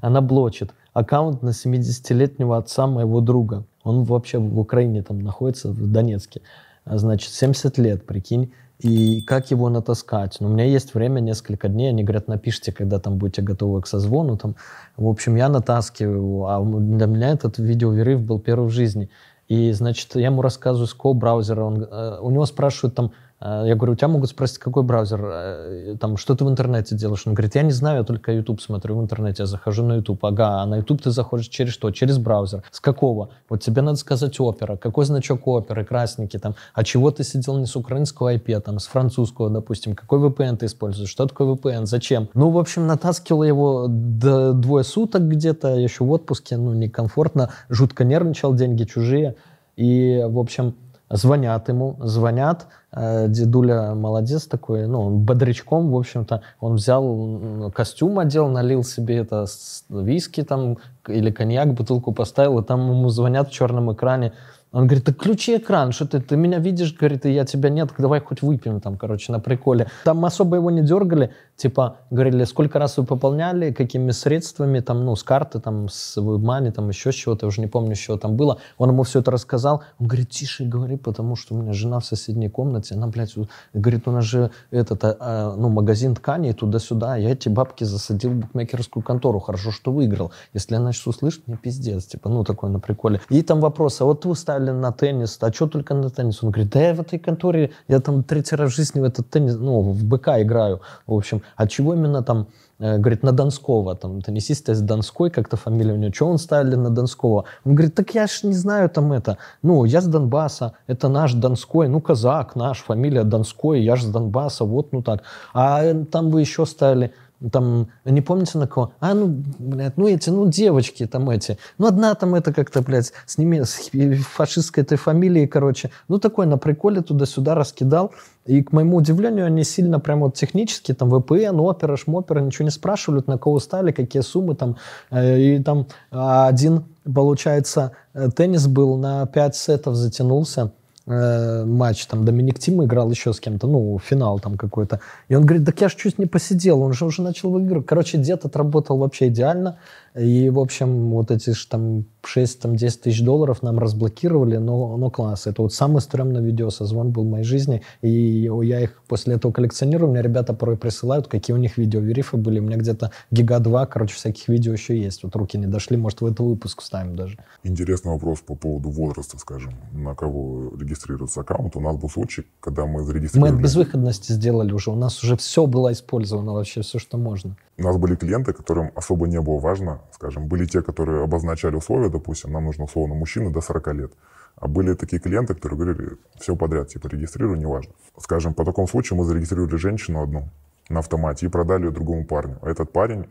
Она блочит аккаунт на 70-летнего отца моего друга. Он вообще в Украине там находится, в Донецке. А, значит, 70 лет, прикинь. И как его натаскать? Ну, у меня есть время, несколько дней. Они говорят, напишите, когда там будете готовы к созвону. Там. В общем, я натаскиваю. А для меня этот видеовирив был первый в жизни. И, значит, я ему рассказываю, с какого браузера он... Э, у него спрашивают там, я говорю, у тебя могут спросить, какой браузер, э, там, что ты в интернете делаешь? Он говорит, я не знаю, я только YouTube смотрю в интернете, я захожу на YouTube. Ага, а на YouTube ты заходишь через что? Через браузер. С какого? Вот тебе надо сказать опера. Какой значок оперы, красненький там? А чего ты сидел не с украинского IP, а там, с французского, допустим? Какой VPN ты используешь? Что такое VPN? Зачем? Ну, в общем, натаскивал его до двое суток где-то, еще в отпуске, ну, некомфортно, жутко нервничал, деньги чужие. И, в общем, звонят ему, звонят, э, дедуля молодец такой, ну, он бодрячком, в общем-то, он взял костюм, одел, налил себе это виски там или коньяк, бутылку поставил, и там ему звонят в черном экране, он говорит, так включи экран, что ты, ты меня видишь, говорит, и я тебя нет, давай хоть выпьем там, короче, на приколе. Там особо его не дергали, типа, говорили, сколько раз вы пополняли, какими средствами, там, ну, с карты, там, с WebMoney, там, еще с чего-то, уже не помню, что там было. Он ему все это рассказал. Он говорит, тише говори, потому что у меня жена в соседней комнате, она, блядь, говорит, у нас же этот, а, а, ну, магазин тканей туда-сюда, я эти бабки засадил в букмекерскую контору, хорошо, что выиграл. Если она сейчас услышит, мне пиздец, типа, ну, такой на приколе. И там вопрос, а вот вы ставили на теннис, а что только на теннис? Он говорит, да я в этой конторе, я там третий раз в жизни в этот теннис, ну, в БК играю, в общем. От чего именно там, э, говорит, на Донского, там, теннисист из Донской, как-то фамилия у него, что он ставили на Донского? Он говорит, так я ж не знаю там это, ну, я с Донбасса, это наш Донской, ну, казак наш, фамилия Донской, я же с Донбасса, вот, ну так. А э, там вы еще ставили там, не помните на кого? А, ну, блядь, ну эти, ну девочки там эти. Ну одна там это как-то, блядь, с, неме... с фашистской этой фамилией, короче. Ну такой на приколе туда-сюда раскидал. И, к моему удивлению, они сильно прям вот технически, там, VPN, опера, шмопера, ничего не спрашивают, на кого стали, какие суммы там. Э, и там один, получается, э, теннис был на 5 сетов затянулся э, матч, там Доминик Тим играл еще с кем-то, ну, финал там какой-то. И он говорит, так я ж чуть не посидел, он же уже начал выигрывать. Короче, дед отработал вообще идеально. И, в общем, вот эти ж там 6-10 тысяч долларов нам разблокировали, но, но класс. Это вот самый стрёмный видеосозвон был в моей жизни. И я их после этого коллекционирую. Мне ребята порой присылают, какие у них видеоверифы были. У меня где-то гига 2, короче, всяких видео еще есть. Вот руки не дошли, может, в этот выпуск ставим даже. Интересный вопрос по поводу возраста, скажем, на кого регистрируется аккаунт. У нас был случай, когда мы зарегистрировали... Мы от безвыходности сделали уже. У нас уже все было использовано, вообще все, что можно. У нас были клиенты, которым особо не было важно, скажем, были те, которые обозначали условия, допустим, нам нужно условно мужчина до 40 лет. А были такие клиенты, которые говорили, все подряд, типа, регистрируй, неважно. Скажем, по такому случаю мы зарегистрировали женщину одну на автомате и продали ее другому парню. А этот парень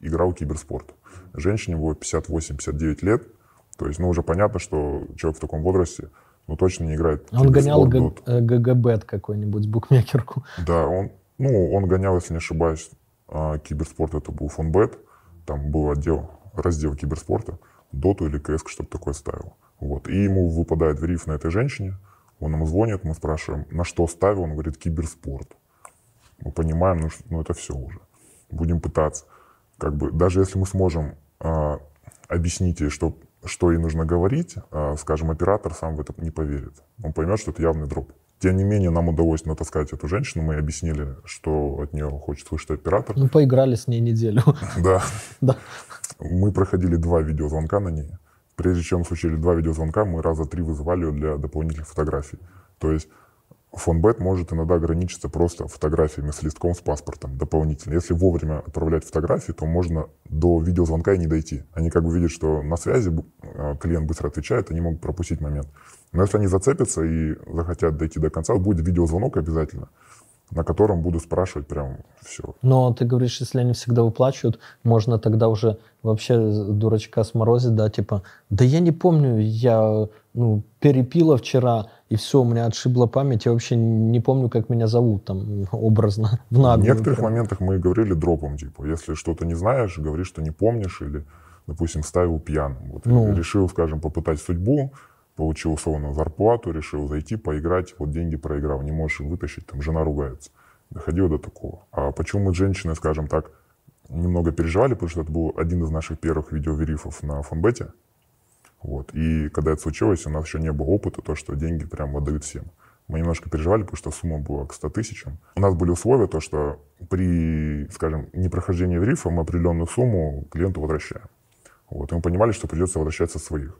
играл в киберспорт. Женщине было 58-59 лет. То есть, ну, уже понятно, что человек в таком возрасте, ну, точно не играет Он гонял GGBet какой-нибудь, букмекерку. Да, он, ну, он гонял, если не ошибаюсь, а, киберспорт это был фонбет, там был отдел, раздел киберспорта, доту или кс что-то такое ставил. Вот. И ему выпадает вериф на этой женщине, он нам звонит, мы спрашиваем, на что ставил, он говорит, киберспорт. Мы понимаем, ну, ну это все уже. Будем пытаться. Как бы, даже если мы сможем э, объяснить ей, что, что ей нужно говорить, э, скажем, оператор сам в это не поверит. Он поймет, что это явный дроп. Тем не менее, нам удалось натаскать эту женщину. Мы объяснили, что от нее хочет слышать оператор. Ну, поиграли с ней неделю. Да. Да. Мы проходили два видеозвонка на ней. Прежде чем случили два видеозвонка, мы раза три вызывали ее для дополнительных фотографий. То есть фонбет может иногда ограничиться просто фотографиями с листком с паспортом дополнительно. Если вовремя отправлять фотографии, то можно до видеозвонка и не дойти. Они как бы видят, что на связи а, клиент быстро отвечает, они могут пропустить момент. Но если они зацепятся и захотят дойти до конца, будет видеозвонок обязательно, на котором буду спрашивать прям все. Но ты говоришь, если они всегда выплачивают, можно тогда уже вообще дурачка сморозить, да, типа, да я не помню, я ну, перепила вчера, и все, у меня отшибла память, я вообще не помню, как меня зовут там образно, в наглую. В некоторых прям. моментах мы говорили дропом, типа, если что-то не знаешь, говори, что не помнишь, или, допустим, ставил пьяным. Вот, ну. Решил, скажем, попытать судьбу, получил условно зарплату, решил зайти, поиграть, вот деньги проиграл, не можешь вытащить, там жена ругается. Доходило до такого. А почему мы, женщины, скажем так, немного переживали, потому что это был один из наших первых видеоверифов на фонбете. Вот. И когда это случилось, у нас еще не было опыта, то, что деньги прям отдают всем. Мы немножко переживали, потому что сумма была к 100 тысячам. У нас были условия, то, что при, скажем, непрохождении верифа мы определенную сумму клиенту возвращаем. Вот. И мы понимали, что придется возвращаться своих.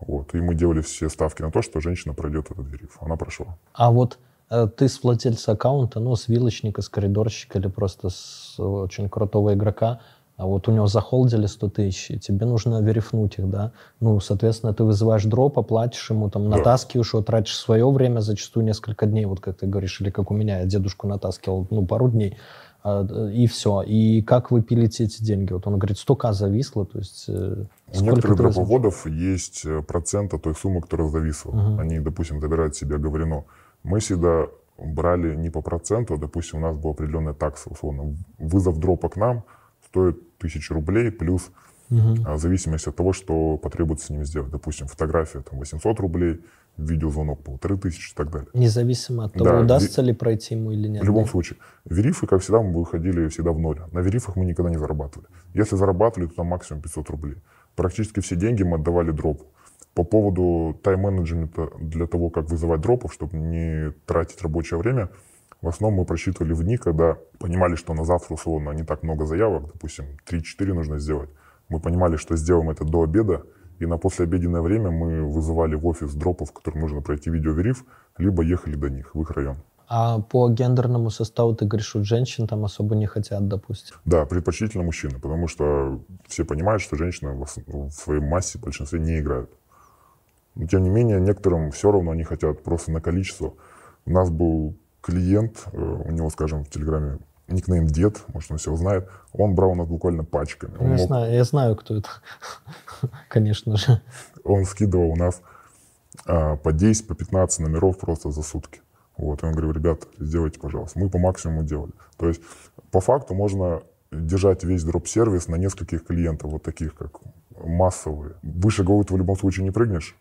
Вот. И мы делали все ставки на то, что женщина пройдет этот вериф. Она прошла. А вот э, ты с владельца аккаунта, ну, с вилочника, с коридорщика или просто с очень крутого игрока, а вот у него захолдили 100 тысяч, и тебе нужно верифнуть их, да, ну, соответственно, ты вызываешь дроп, оплатишь ему, там, натаскиваешь его, тратишь свое время, зачастую несколько дней, вот как ты говоришь, или как у меня, я дедушку натаскивал, ну, пару дней, и все. И как вы пилите эти деньги? Вот он говорит, 100к зависло, то есть... Э, у некоторых дроповодов есть э, процент от той суммы, которая зависла. Угу. Они, допустим, забирают себе говорено. Мы всегда брали не по проценту, а, допустим, у нас была определенная такса, условно. Вызов дропа к нам – стоит 1000 рублей плюс угу. в зависимости от того, что потребуется с ним сделать. Допустим, фотография там 800 рублей, видеозвонок полторы тысячи и так далее. Независимо от того, да, удастся ви... ли пройти ему или нет. В любом да? случае. Верифы, как всегда, мы выходили всегда в ноль. На верифах мы никогда не зарабатывали. Если зарабатывали, то там максимум 500 рублей. Практически все деньги мы отдавали дропу. По поводу тайм-менеджмента для того, как вызывать дропов, чтобы не тратить рабочее время – в основном мы просчитывали в дни, когда понимали, что на завтра условно не так много заявок, допустим, 3-4 нужно сделать. Мы понимали, что сделаем это до обеда, и на послеобеденное время мы вызывали в офис дропов, которым нужно пройти видеовериф, либо ехали до них, в их район. А по гендерному составу ты говоришь, что женщин там особо не хотят, допустим? Да, предпочтительно мужчины, потому что все понимают, что женщины в своей массе в большинстве не играют. Но тем не менее, некоторым все равно они хотят просто на количество. У нас был клиент, э, у него, скажем, в Телеграме никнейм Дед, может, он все знает, он брал у нас буквально пачками. Я, мог... знаю, я знаю, кто это, конечно же. Он скидывал у нас а, по 10, по 15 номеров просто за сутки. Вот, и он говорил, ребят, сделайте, пожалуйста. Мы по максимуму делали. То есть, по факту можно держать весь дроп-сервис на нескольких клиентов, вот таких, как массовые. Выше головы ты в любом случае не прыгнешь.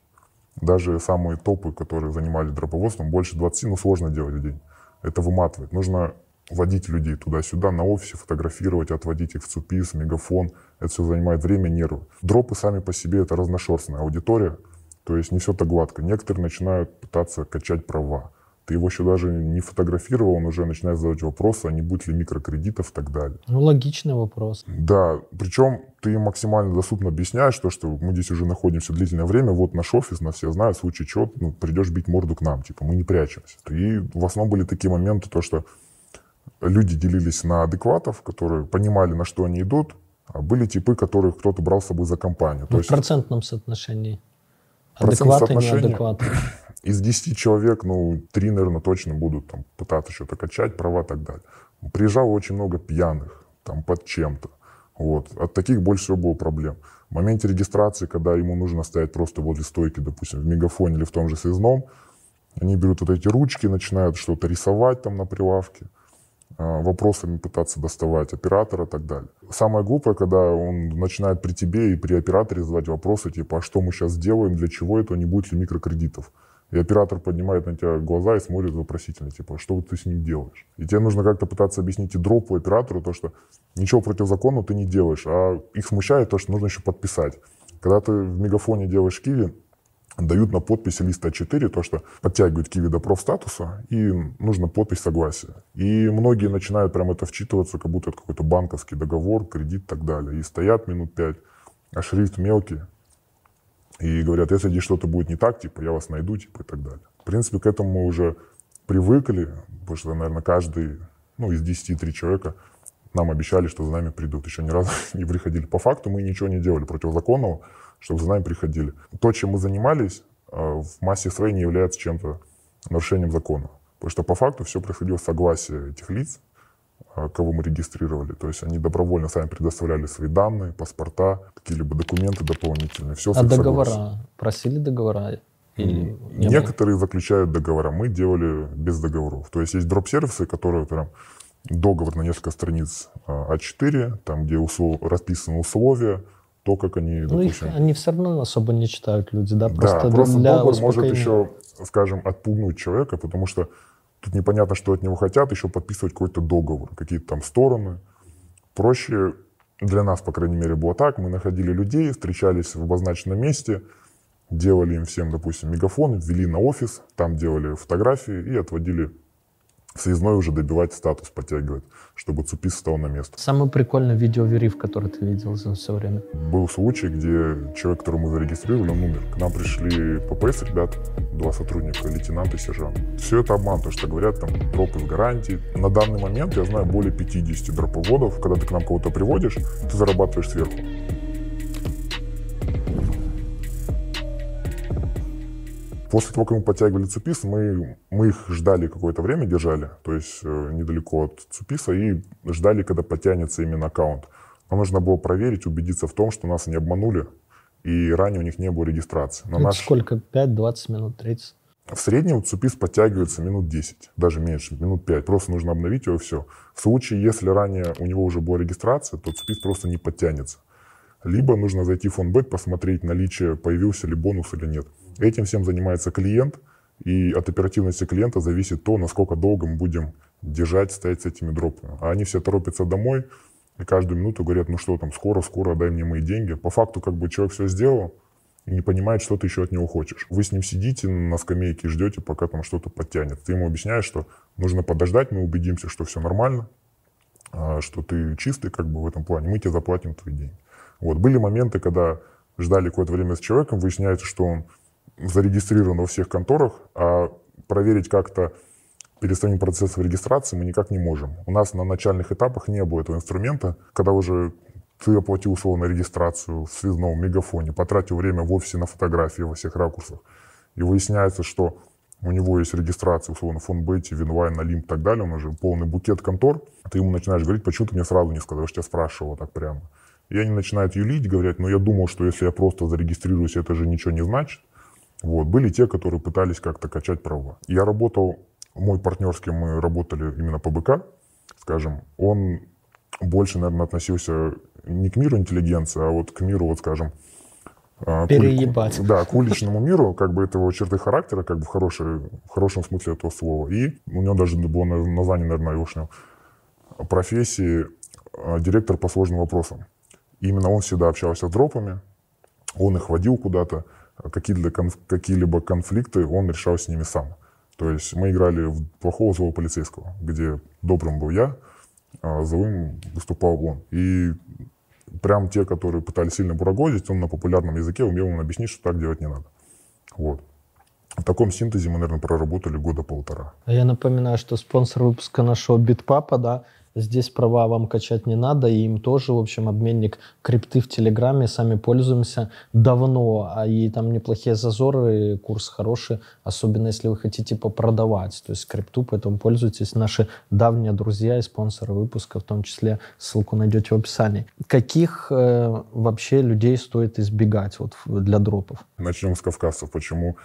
Даже самые топы, которые занимались дроповодством, больше 20, ну, сложно делать в день это выматывает. Нужно водить людей туда-сюда, на офисе фотографировать, отводить их в ЦУПИС, мегафон. Это все занимает время, нервы. Дропы сами по себе это разношерстная аудитория, то есть не все так гладко. Некоторые начинают пытаться качать права. Ты его еще даже не фотографировал, он уже начинает задавать вопросы, а не будет ли микрокредитов и так далее. Ну, логичный вопрос. Да, причем ты максимально доступно объясняешь то, что мы здесь уже находимся длительное время, вот наш офис, нас все знают, в случае чего ну, придешь бить морду к нам, типа мы не прячемся. И в основном были такие моменты, то, что люди делились на адекватов, которые понимали, на что они идут, а были типы, которых кто-то брал с собой за компанию. Ну, в процентном соотношении. Адекваты, неадекваты. Из 10 человек, ну, 3, наверное, точно будут там, пытаться что-то качать, права и так далее. Приезжало очень много пьяных, там, под чем-то. Вот. От таких больше всего было проблем. В моменте регистрации, когда ему нужно стоять просто возле стойки, допустим, в мегафоне или в том же связном, они берут вот эти ручки, начинают что-то рисовать там на прилавке, вопросами пытаться доставать оператора и так далее. Самое глупое, когда он начинает при тебе и при операторе задавать вопросы, типа, а что мы сейчас делаем, для чего это, не будет ли микрокредитов. И оператор поднимает на тебя глаза и смотрит вопросительно, типа, что ты с ним делаешь? И тебе нужно как-то пытаться объяснить и дропу оператору, то, что ничего противозаконного ты не делаешь, а их смущает то, что нужно еще подписать. Когда ты в мегафоне делаешь киви, дают на подпись лист А4, то, что подтягивают киви до профстатуса, и нужно подпись согласия. И многие начинают прям это вчитываться, как будто это какой-то банковский договор, кредит и так далее. И стоят минут пять, а шрифт мелкий, и говорят, если здесь что-то будет не так, типа, я вас найду, типа, и так далее. В принципе, к этому мы уже привыкли, потому что, наверное, каждый, ну, из 10 три человека нам обещали, что за нами придут. Еще ни разу не приходили. По факту мы ничего не делали противозаконного, чтобы за нами приходили. То, чем мы занимались, э, в массе своей не является чем-то нарушением закона. Потому что по факту все происходило с согласия этих лиц, а, кого мы регистрировали. То есть они добровольно сами предоставляли свои данные, паспорта, какие-либо документы дополнительные. Все а договора? Согласия. Просили договора? Или Некоторые заключают договора. Мы делали без договоров. То есть есть дроп-сервисы, которые прям договор на несколько страниц А4, там, где услов... расписаны условия, то, как они, допустим... Ну, их, они все равно особо не читают люди, да? Просто, да, просто для договор может еще, скажем, отпугнуть человека, потому что тут непонятно, что от него хотят, еще подписывать какой-то договор, какие-то там стороны. Проще для нас, по крайней мере, было так. Мы находили людей, встречались в обозначенном месте, делали им всем, допустим, мегафон, ввели на офис, там делали фотографии и отводили связной уже добивать статус, подтягивать, чтобы ЦУПИС стал на место. Самый прикольный видеовериф, который ты видел за все время? Был случай, где человек, которого мы зарегистрировали, он умер. К нам пришли ППС ребят, два сотрудника, лейтенант и сержант. Все это обман, то, что говорят, там, дропы в гарантии. На данный момент я знаю более 50 дроповодов. Когда ты к нам кого-то приводишь, ты зарабатываешь сверху. После того, как мы подтягивали ЦУПИС, мы, мы их ждали какое-то время, держали, то есть э, недалеко от ЦУПИСа, и ждали, когда подтянется именно аккаунт. Нам нужно было проверить, убедиться в том, что нас не обманули, и ранее у них не было регистрации. На наш... Сколько? 5, 20 минут, 30? В среднем ЦУПИС подтягивается минут 10, даже меньше, минут 5. Просто нужно обновить его и все. В случае, если ранее у него уже была регистрация, то ЦУПИС просто не подтянется. Либо нужно зайти в фонбет, посмотреть наличие, появился ли бонус или нет. Этим всем занимается клиент, и от оперативности клиента зависит то, насколько долго мы будем держать, стоять с этими дропами. А они все торопятся домой, и каждую минуту говорят, ну что там, скоро, скоро, дай мне мои деньги. По факту, как бы человек все сделал, и не понимает, что ты еще от него хочешь. Вы с ним сидите на скамейке и ждете, пока там что-то подтянет. Ты ему объясняешь, что нужно подождать, мы убедимся, что все нормально, а, что ты чистый как бы в этом плане, мы тебе заплатим твои деньги. Вот. Были моменты, когда ждали какое-то время с человеком, выясняется, что он зарегистрирован во всех конторах, а проверить как-то перед самим процессом регистрации мы никак не можем. У нас на начальных этапах не было этого инструмента, когда уже ты оплатил условно регистрацию в связном мегафоне, потратил время в офисе на фотографии во всех ракурсах, и выясняется, что у него есть регистрация, условно, фонбете, Винлайн, на Олимп и так далее, он уже полный букет контор, ты ему начинаешь говорить, почему ты мне сразу не сказал, я же спрашивал так прямо. И они начинают юлить, говорят, ну я думал, что если я просто зарегистрируюсь, это же ничего не значит. Вот. Были те, которые пытались как-то качать права. Я работал, мой партнерский, мы работали именно по БК, скажем, он больше, наверное, относился не к миру интеллигенции, а вот к миру, вот скажем, а, Переебать. К, да, к уличному миру, как бы это его черты характера, как бы в, хорошей, в хорошем смысле этого слова. И у него даже было название, наверное, его профессии а, директор по сложным вопросам. И именно он всегда общался с дропами, он их водил куда-то, какие-либо, конф, какие-либо конфликты он решал с ними сам. То есть мы играли в плохого злого полицейского, где добрым был я, а злым выступал он. И прям те, которые пытались сильно бурагозить, он на популярном языке умел им объяснить, что так делать не надо. Вот. В таком синтезе мы, наверное, проработали года полтора. А я напоминаю, что спонсор выпуска нашего Битпапа, да, Здесь права вам качать не надо, и им тоже, в общем, обменник крипты в Телеграме, сами пользуемся давно, а и там неплохие зазоры, курс хороший, особенно если вы хотите попродавать, то есть крипту, поэтому пользуйтесь. Наши давние друзья и спонсоры выпуска, в том числе, ссылку найдете в описании. Каких э, вообще людей стоит избегать вот для дропов? Начнем с кавказцев. Почему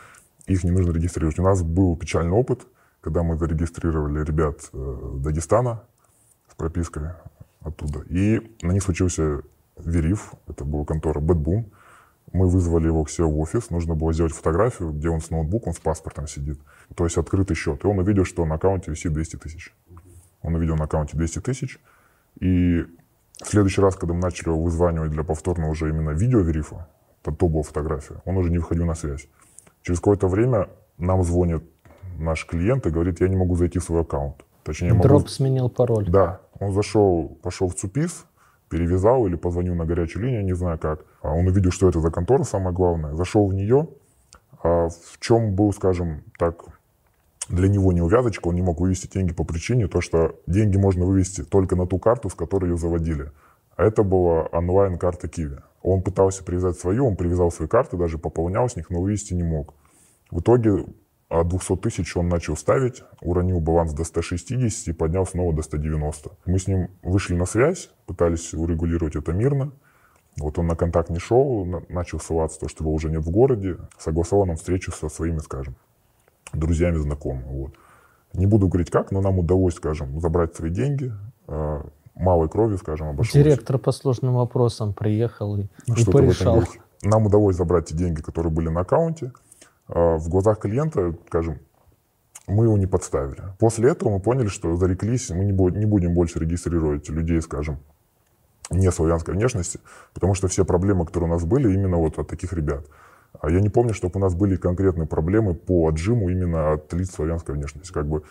их не нужно регистрировать? У нас был печальный опыт, когда мы зарегистрировали ребят э, Дагестана, пропиской оттуда. И на них случился вериф, это была контора Бетбум. Мы вызвали его к себе в офис, нужно было сделать фотографию, где он с ноутбуком, с паспортом сидит. То есть открытый счет. И он увидел, что на аккаунте висит 200 тысяч. Он увидел на аккаунте 200 тысяч. И в следующий раз, когда мы начали его вызванивать для повторного уже именно видеоверифа, то, то была фотография, он уже не выходил на связь. Через какое-то время нам звонит наш клиент и говорит, я не могу зайти в свой аккаунт. Точнее, Дроп могу... сменил пароль. Да, он зашел, пошел в ЦУПИС, перевязал или позвонил на горячую линию, не знаю как. А он увидел, что это за контора, самое главное, зашел в нее. А в чем был, скажем так, для него не увязочка, он не мог вывести деньги по причине, то, что деньги можно вывести только на ту карту, с которой ее заводили. А это была онлайн-карта Киви. Он пытался привязать свою, он привязал свои карты, даже пополнял с них, но вывести не мог. В итоге от 200 тысяч он начал ставить, уронил баланс до 160 и поднял снова до 190. Мы с ним вышли на связь, пытались урегулировать это мирно. Вот он на контакт не шел, начал ссылаться, то, что его уже нет в городе. Согласовал нам встречу со своими, скажем, друзьями, знакомыми. Вот. Не буду говорить как, но нам удалось, скажем, забрать свои деньги. А, малой крови, скажем, обошлось. Директор по сложным вопросам приехал и, ну, и порешал. Нам удалось забрать те деньги, которые были на аккаунте. А, в глазах клиента, скажем, мы его не подставили. После этого мы поняли, что зареклись, мы не будем больше регистрировать людей, скажем, не славянской внешности, потому что все проблемы, которые у нас были, именно вот от таких ребят. А я не помню, чтобы у нас были конкретные проблемы по отжиму именно от лиц славянской внешности. Как бы,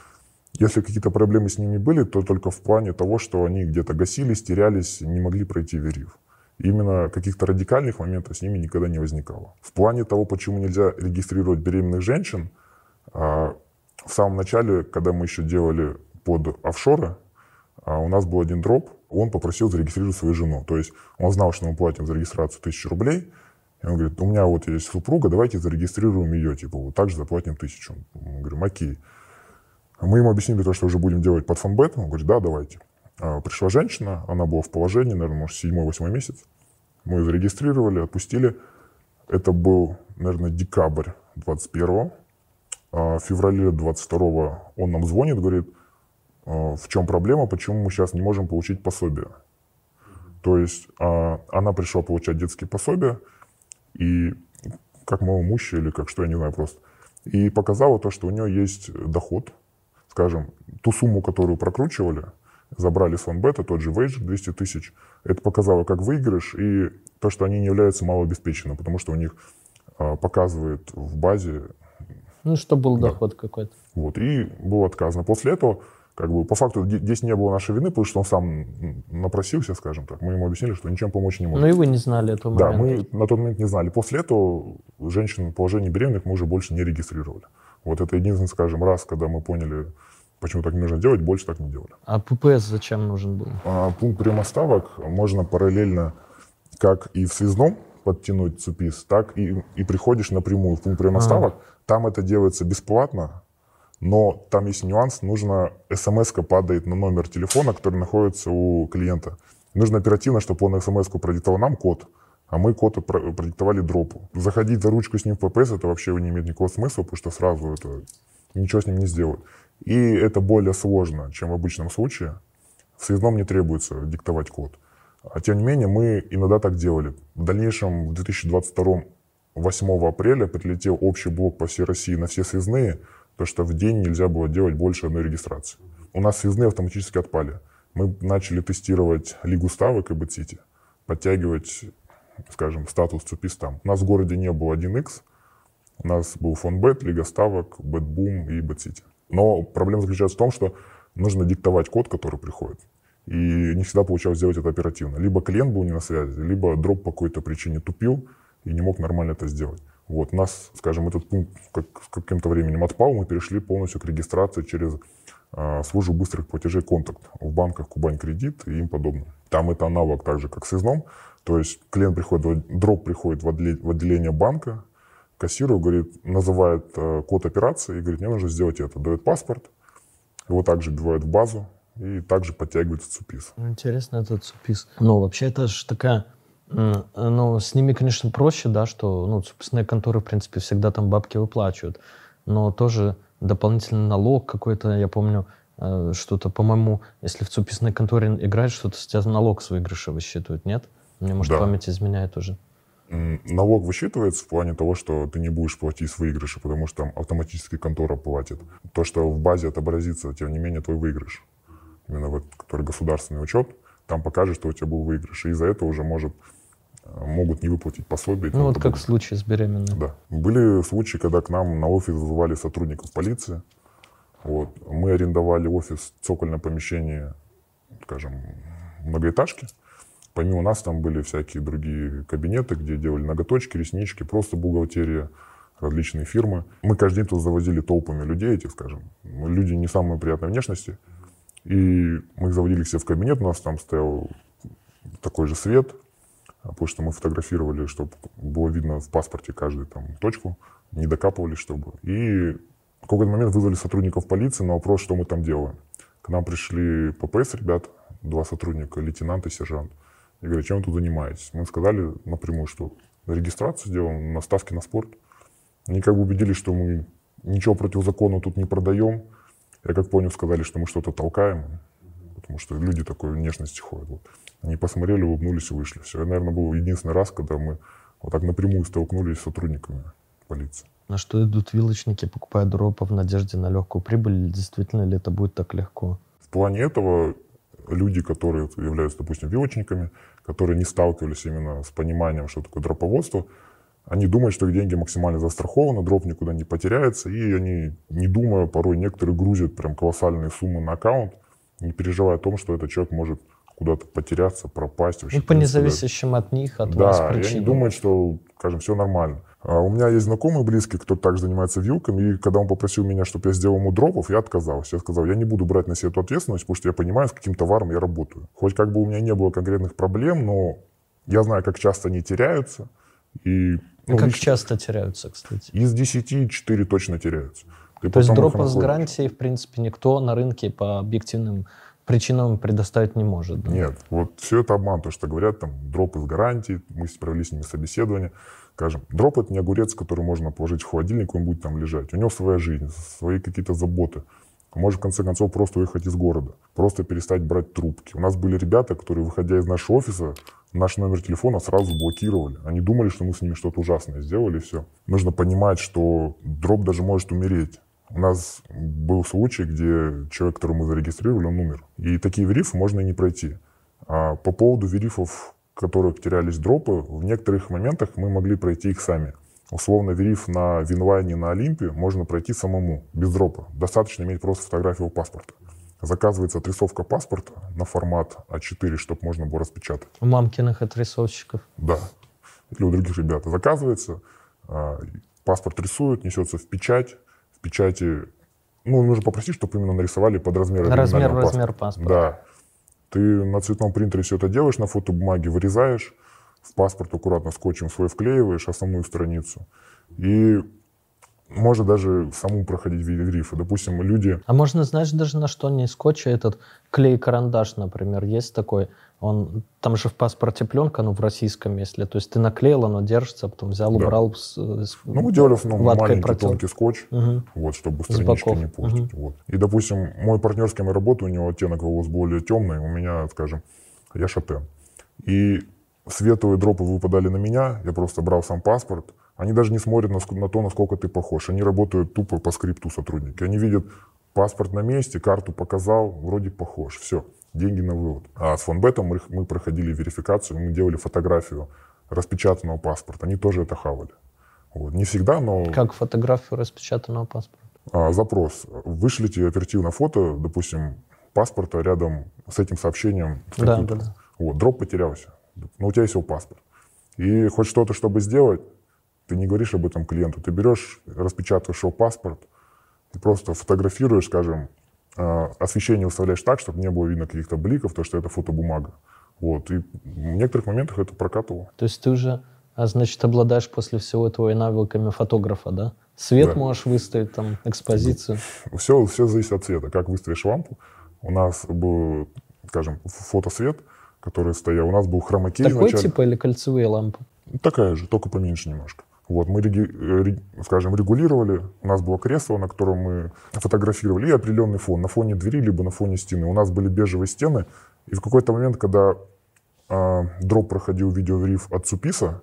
если какие-то проблемы с ними были, то только в плане того, что они где-то гасились, терялись, не могли пройти верив. Именно каких-то радикальных моментов с ними никогда не возникало. В плане того, почему нельзя регистрировать беременных женщин, а, в самом начале, когда мы еще делали под офшоры, а, у нас был один дроп, он попросил зарегистрировать свою жену. То есть он знал, что мы платим за регистрацию тысячу рублей, и он говорит, у меня вот есть супруга, давайте зарегистрируем ее, типа, вот так же заплатим тысячу. Мы говорим, окей. Мы ему объяснили то, что уже будем делать под фонбет. Он говорит, да, давайте. А, пришла женщина, она была в положении, наверное, может, седьмой-восьмой месяц. Мы ее зарегистрировали, отпустили. Это был, наверное, декабрь 21-го. А в феврале 22-го он нам звонит, говорит, а, в чем проблема, почему мы сейчас не можем получить пособие. То есть она пришла получать детские пособия, и как малоимущая или как что, я не знаю просто. И показала то, что у нее есть доход, скажем, ту сумму, которую прокручивали, забрали с фонбета, тот же вейдж 200 тысяч, это показало как выигрыш, и то, что они не являются малообеспеченными, потому что у них а, показывает в базе... Ну, что был да. доход какой-то. Вот, и было отказано. После этого как бы по факту здесь не было нашей вины, потому что он сам напросился, скажем так. Мы ему объяснили, что ничем помочь не можем. Ну и вы не знали этого момента. Да, мы на тот момент не знали. После этого женщин в положении беременных мы уже больше не регистрировали. Вот это единственный, скажем, раз, когда мы поняли, почему так не нужно делать, больше так не делали. А ППС зачем нужен был? А, пункт приема ставок можно параллельно как и в связном подтянуть ЦУПИС, так и, и приходишь напрямую в пункт приема а. ставок. Там это делается бесплатно, но там есть нюанс, нужно, смс падает на номер телефона, который находится у клиента. Нужно оперативно, чтобы он смс-ку продиктовал нам код, а мы код продиктовали дропу. Заходить за ручку с ним в ППС, это вообще не имеет никакого смысла, потому что сразу это ничего с ним не сделают. И это более сложно, чем в обычном случае. В связном не требуется диктовать код. А тем не менее, мы иногда так делали. В дальнейшем, в 2022 8 апреля прилетел общий блок по всей России на все связные – то, что в день нельзя было делать больше одной регистрации. У нас связные автоматически отпали. Мы начали тестировать Лигу ставок и BetCity, подтягивать, скажем, статус ЦУПИС там. У нас в городе не было 1x, у нас был фонбет, Лига ставок, BetBoom и BetCity. Но проблема заключается в том, что нужно диктовать код, который приходит. И не всегда получалось сделать это оперативно. Либо клиент был не на связи, либо дроп по какой-то причине тупил и не мог нормально это сделать. Вот, нас, скажем, этот пункт как, с каким-то временем отпал, мы перешли полностью к регистрации через э, службу быстрых платежей «Контакт» в банках «Кубань Кредит» и им подобное. Там это аналог так же, как в связном. То есть клиент приходит, дроп приходит в отделение банка, кассиру, говорит, называет э, код операции и говорит, мне нужно сделать это. Дает паспорт, его также вбивают в базу и также подтягивается ЦУПИС. Интересно, этот ЦУПИС. Ну, вообще, это же такая ну, с ними, конечно, проще, да, что, ну, собственные конторы, в принципе, всегда там бабки выплачивают. Но тоже дополнительный налог какой-то, я помню, э, что-то, по-моему, если в цуписной конторе играешь, что-то с тебя налог с выигрыша высчитывают, нет? Мне, может, да. память изменяет уже. Налог высчитывается в плане того, что ты не будешь платить с выигрыша, потому что там автоматически контора платит. То, что в базе отобразится, тем не менее, твой выигрыш, именно вот, который государственный учет, там покажет, что у тебя был выигрыш. И из-за этого уже может могут не выплатить пособие. Ну, вот подобное. как в случае с беременной. Да. Были случаи, когда к нам на офис вызывали сотрудников полиции. Вот. Мы арендовали офис, цокольное помещение, скажем, многоэтажки. Помимо нас там были всякие другие кабинеты, где делали ноготочки, реснички, просто бухгалтерия, различные фирмы. Мы каждый день тут завозили толпами людей этих, скажем. Люди не самой приятной внешности. И мы их заводили себе в кабинет, у нас там стоял такой же свет, а потому что мы фотографировали, чтобы было видно в паспорте каждую там точку, не докапывались, чтобы. И в какой-то момент вызвали сотрудников полиции на вопрос, что мы там делаем. К нам пришли ППС ребят, два сотрудника, лейтенант и сержант. И говорят, чем вы тут занимаетесь? Мы сказали напрямую, что регистрацию делаем на ставки на спорт. Они как бы убедились, что мы ничего против закона тут не продаем. Я как понял, сказали, что мы что-то толкаем. потому что люди такой внешности ходят. Вот. Они посмотрели, улыбнулись и вышли. Все. Это, наверное, был единственный раз, когда мы вот так напрямую столкнулись с сотрудниками полиции. На что идут вилочники, покупают дропы в надежде на легкую прибыль? Действительно ли это будет так легко? В плане этого люди, которые являются, допустим, вилочниками, которые не сталкивались именно с пониманием, что такое дроповодство, они думают, что их деньги максимально застрахованы, дроп никуда не потеряется, и они, не думая, порой некоторые грузят прям колоссальные суммы на аккаунт, не переживая о том, что этот человек может куда-то потеряться, пропасть. Вообще, ну, по независящим от них, от да, вас причинам. Да, они думают, что, скажем, все нормально. А у меня есть знакомый близкий, кто также занимается вилками, и когда он попросил меня, чтобы я сделал ему дропов, я отказался. Я сказал, я не буду брать на себя эту ответственность, потому что я понимаю, с каким товаром я работаю. Хоть как бы у меня не было конкретных проблем, но я знаю, как часто они теряются. И, ну, как лично, часто теряются, кстати? Из 10 4 точно теряются. Ты То есть дропы с гарантией, в принципе, никто на рынке по объективным причинам предоставить не может. Да? Нет, вот все это обман, то, что говорят, там, дропы с гарантией, мы провели с ними собеседование. Скажем, дроп это не огурец, который можно положить в холодильник, он будет там лежать. У него своя жизнь, свои какие-то заботы. Может, в конце концов, просто уехать из города, просто перестать брать трубки. У нас были ребята, которые, выходя из нашего офиса, наш номер телефона сразу блокировали. Они думали, что мы с ними что-то ужасное сделали, и все. Нужно понимать, что дроп даже может умереть. У нас был случай, где человек, которого мы зарегистрировали, он умер. И такие верифы можно и не пройти. А по поводу верифов, которых терялись дропы, в некоторых моментах мы могли пройти их сами. Условно, вериф на Винлайне, на Олимпе можно пройти самому, без дропа. Достаточно иметь просто фотографию паспорта. Заказывается отрисовка паспорта на формат А4, чтобы можно было распечатать. У мамкиных отрисовщиков? Да. Или у других ребят. Заказывается, а, паспорт рисуют, несется в печать, в печати, ну, нужно попросить, чтобы именно нарисовали под размер Размер, размер паспорта. Да. Ты на цветном принтере все это делаешь, на фотобумаге вырезаешь, в паспорт аккуратно скотчем свой вклеиваешь, основную страницу. И можно даже саму проходить верифы. Допустим, люди... А можно, знаешь, даже на что не скотч, а этот клей-карандаш, например, есть такой. Он, там же в паспорте пленка, ну, в российском, если. То есть ты наклеил, оно держится, потом взял, убрал. Да. С, с, ну, мы делали ну, маленький протел. тонкий скотч, угу. вот, чтобы странички не портить. Угу. Вот. И, допустим, мой партнер, с кем я работаю, у него оттенок волос более темный, у меня, скажем, я шатен. И световые дропы выпадали на меня, я просто брал сам паспорт, они даже не смотрят на, на то, насколько ты похож. Они работают тупо по скрипту сотрудники. Они видят паспорт на месте, карту показал, вроде похож. Все, деньги на вывод. А с фонбетом мы, мы проходили верификацию, мы делали фотографию распечатанного паспорта. Они тоже это хавали. Вот. Не всегда, но... Как фотографию распечатанного паспорта? А, запрос. Вышлите оперативно фото, допустим, паспорта рядом с этим сообщением. Да, да, да. Вот, дроп потерялся. Но у тебя есть его паспорт. И хоть что-то, чтобы сделать, ты не говоришь об этом клиенту. Ты берешь, распечатываешь его паспорт, ты просто фотографируешь, скажем, освещение выставляешь так, чтобы не было видно каких-то бликов, то, что это фотобумага. Вот. И в некоторых моментах это прокатывало. То есть ты уже, а, значит, обладаешь после всего этого и навыками фотографа, да? Свет да. можешь выставить, там, экспозицию? Все, все зависит от цвета. Как выставишь лампу. У нас был, скажем, фотосвет, который стоял. У нас был хромакей Такой вначале. типа или кольцевые лампы? Такая же, только поменьше немножко. Вот, мы, скажем, регулировали, у нас было кресло, на котором мы фотографировали, и определенный фон, на фоне двери, либо на фоне стены. У нас были бежевые стены, и в какой-то момент, когда э, дроп проходил видеориф от Суписа,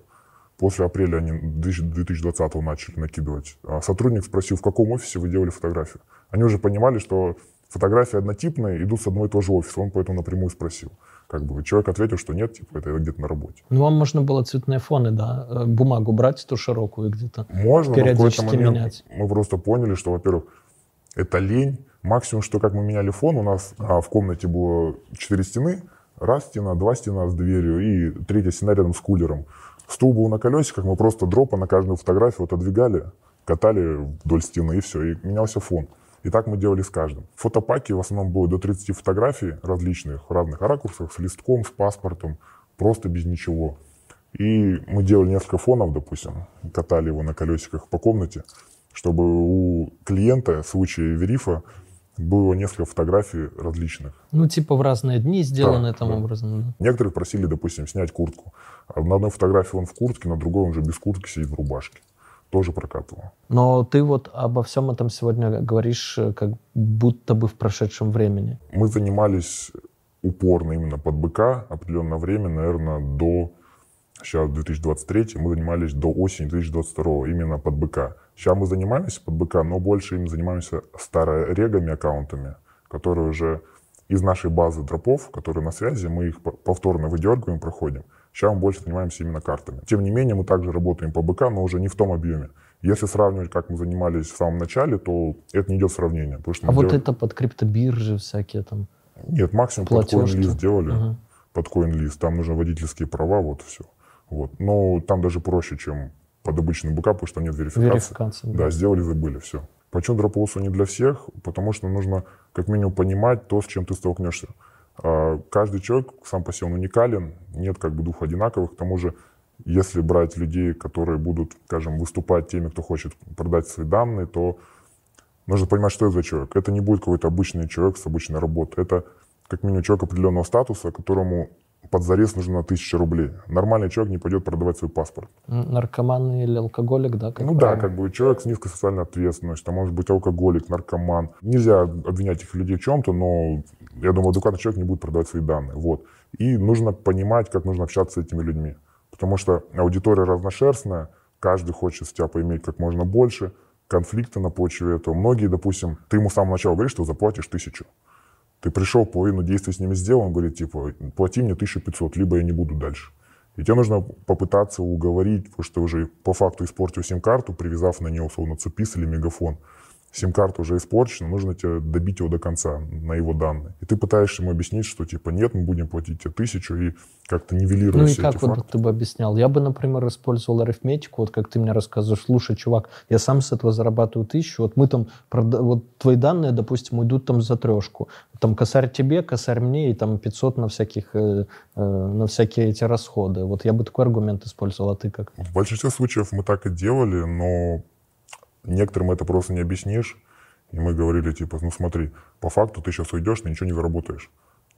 после апреля они 2020 начали накидывать, э, сотрудник спросил, в каком офисе вы делали фотографию. Они уже понимали, что фотографии однотипные, идут с одного и того же офиса, он поэтому напрямую спросил. Как бы человек ответил, что нет, типа это где-то на работе. Ну, вам можно было цветные фоны, да, э, бумагу брать, ту широкую где-то. Можно, периодически но в момент менять. мы просто поняли, что, во-первых, это лень. Максимум, что как мы меняли фон, у нас а, в комнате было четыре стены, раз стена, два стена с дверью и третья стена рядом с кулером. Стул был на колесиках, мы просто дропа на каждую фотографию вот отодвигали, катали вдоль стены и все, и менялся фон. И так мы делали с каждым. В фотопаке в основном было до 30 фотографий различных, в разных ракурсах, с листком, с паспортом, просто без ничего. И мы делали несколько фонов, допустим, катали его на колесиках по комнате, чтобы у клиента в случае верифа было несколько фотографий различных. Ну, типа в разные дни сделаны да, таким да. образом. Да. Некоторых просили, допустим, снять куртку. На одной фотографии он в куртке, на другой он же без куртки сидит в рубашке тоже прокатывал. Но ты вот обо всем этом сегодня говоришь э, как будто бы в прошедшем времени. Мы занимались упорно именно под БК определенное время, наверное, до сейчас 2023, мы занимались до осени 2022 именно под БК. Сейчас мы занимаемся под БК, но больше им занимаемся старорегами аккаунтами, которые уже из нашей базы дропов, которые на связи, мы их повторно выдергиваем, проходим. Сейчас мы больше занимаемся именно картами. Тем не менее, мы также работаем по БК, но уже не в том объеме. Если сравнивать, как мы занимались в самом начале, то это не идет сравнения. Потому что а вот это под криптобиржи всякие там? Нет, максимум Платежки. под CoinList делали. Угу. Под CoinList. Там нужны водительские права, вот все. Вот. Но там даже проще, чем под обычный БК, потому что нет верификации. Верификация, да. да, сделали, забыли, все. Почему дропоусу не для всех? Потому что нужно как минимум понимать то, с чем ты столкнешься. А, каждый человек сам по себе уникален, нет как бы двух одинаковых. К тому же, если брать людей, которые будут, скажем, выступать теми, кто хочет продать свои данные, то нужно понимать, что это за человек. Это не будет какой-то обычный человек с обычной работой. Это как минимум человек определенного статуса, которому под зарез нужно на тысячу рублей. Нормальный человек не пойдет продавать свой паспорт. Наркоман или алкоголик, да? Как ну правильно? да, как бы человек с низкой социальной ответственностью, там может быть алкоголик, наркоман. Нельзя обвинять этих людей в чем-то, но я думаю, адекватный человек не будет продавать свои данные. Вот. И нужно понимать, как нужно общаться с этими людьми. Потому что аудитория разношерстная, каждый хочет с тебя поиметь как можно больше, конфликты на почве этого. Многие, допустим, ты ему с самого начала говоришь, что заплатишь тысячу. Ты пришел, половину действий с ними сделал, он говорит, типа, плати мне 1500, либо я не буду дальше. И тебе нужно попытаться уговорить, потому что уже по факту испортил сим-карту, привязав на нее, условно, цепис или мегафон сим-карта уже испорчена, нужно тебе добить его до конца на его данные. И ты пытаешься ему объяснить, что типа нет, мы будем платить тебе тысячу и как-то нивелируешь Ну и как вот факты. ты бы объяснял? Я бы, например, использовал арифметику, вот как ты мне рассказываешь, слушай, чувак, я сам с этого зарабатываю тысячу, вот мы там, вот твои данные, допустим, уйдут там за трешку, там косарь тебе, косарь мне, и там 500 на всяких, э, э, на всякие эти расходы. Вот я бы такой аргумент использовал, а ты как? В большинстве случаев мы так и делали, но Некоторым это просто не объяснишь. И мы говорили, типа, ну смотри, по факту ты сейчас уйдешь, ты ничего не заработаешь.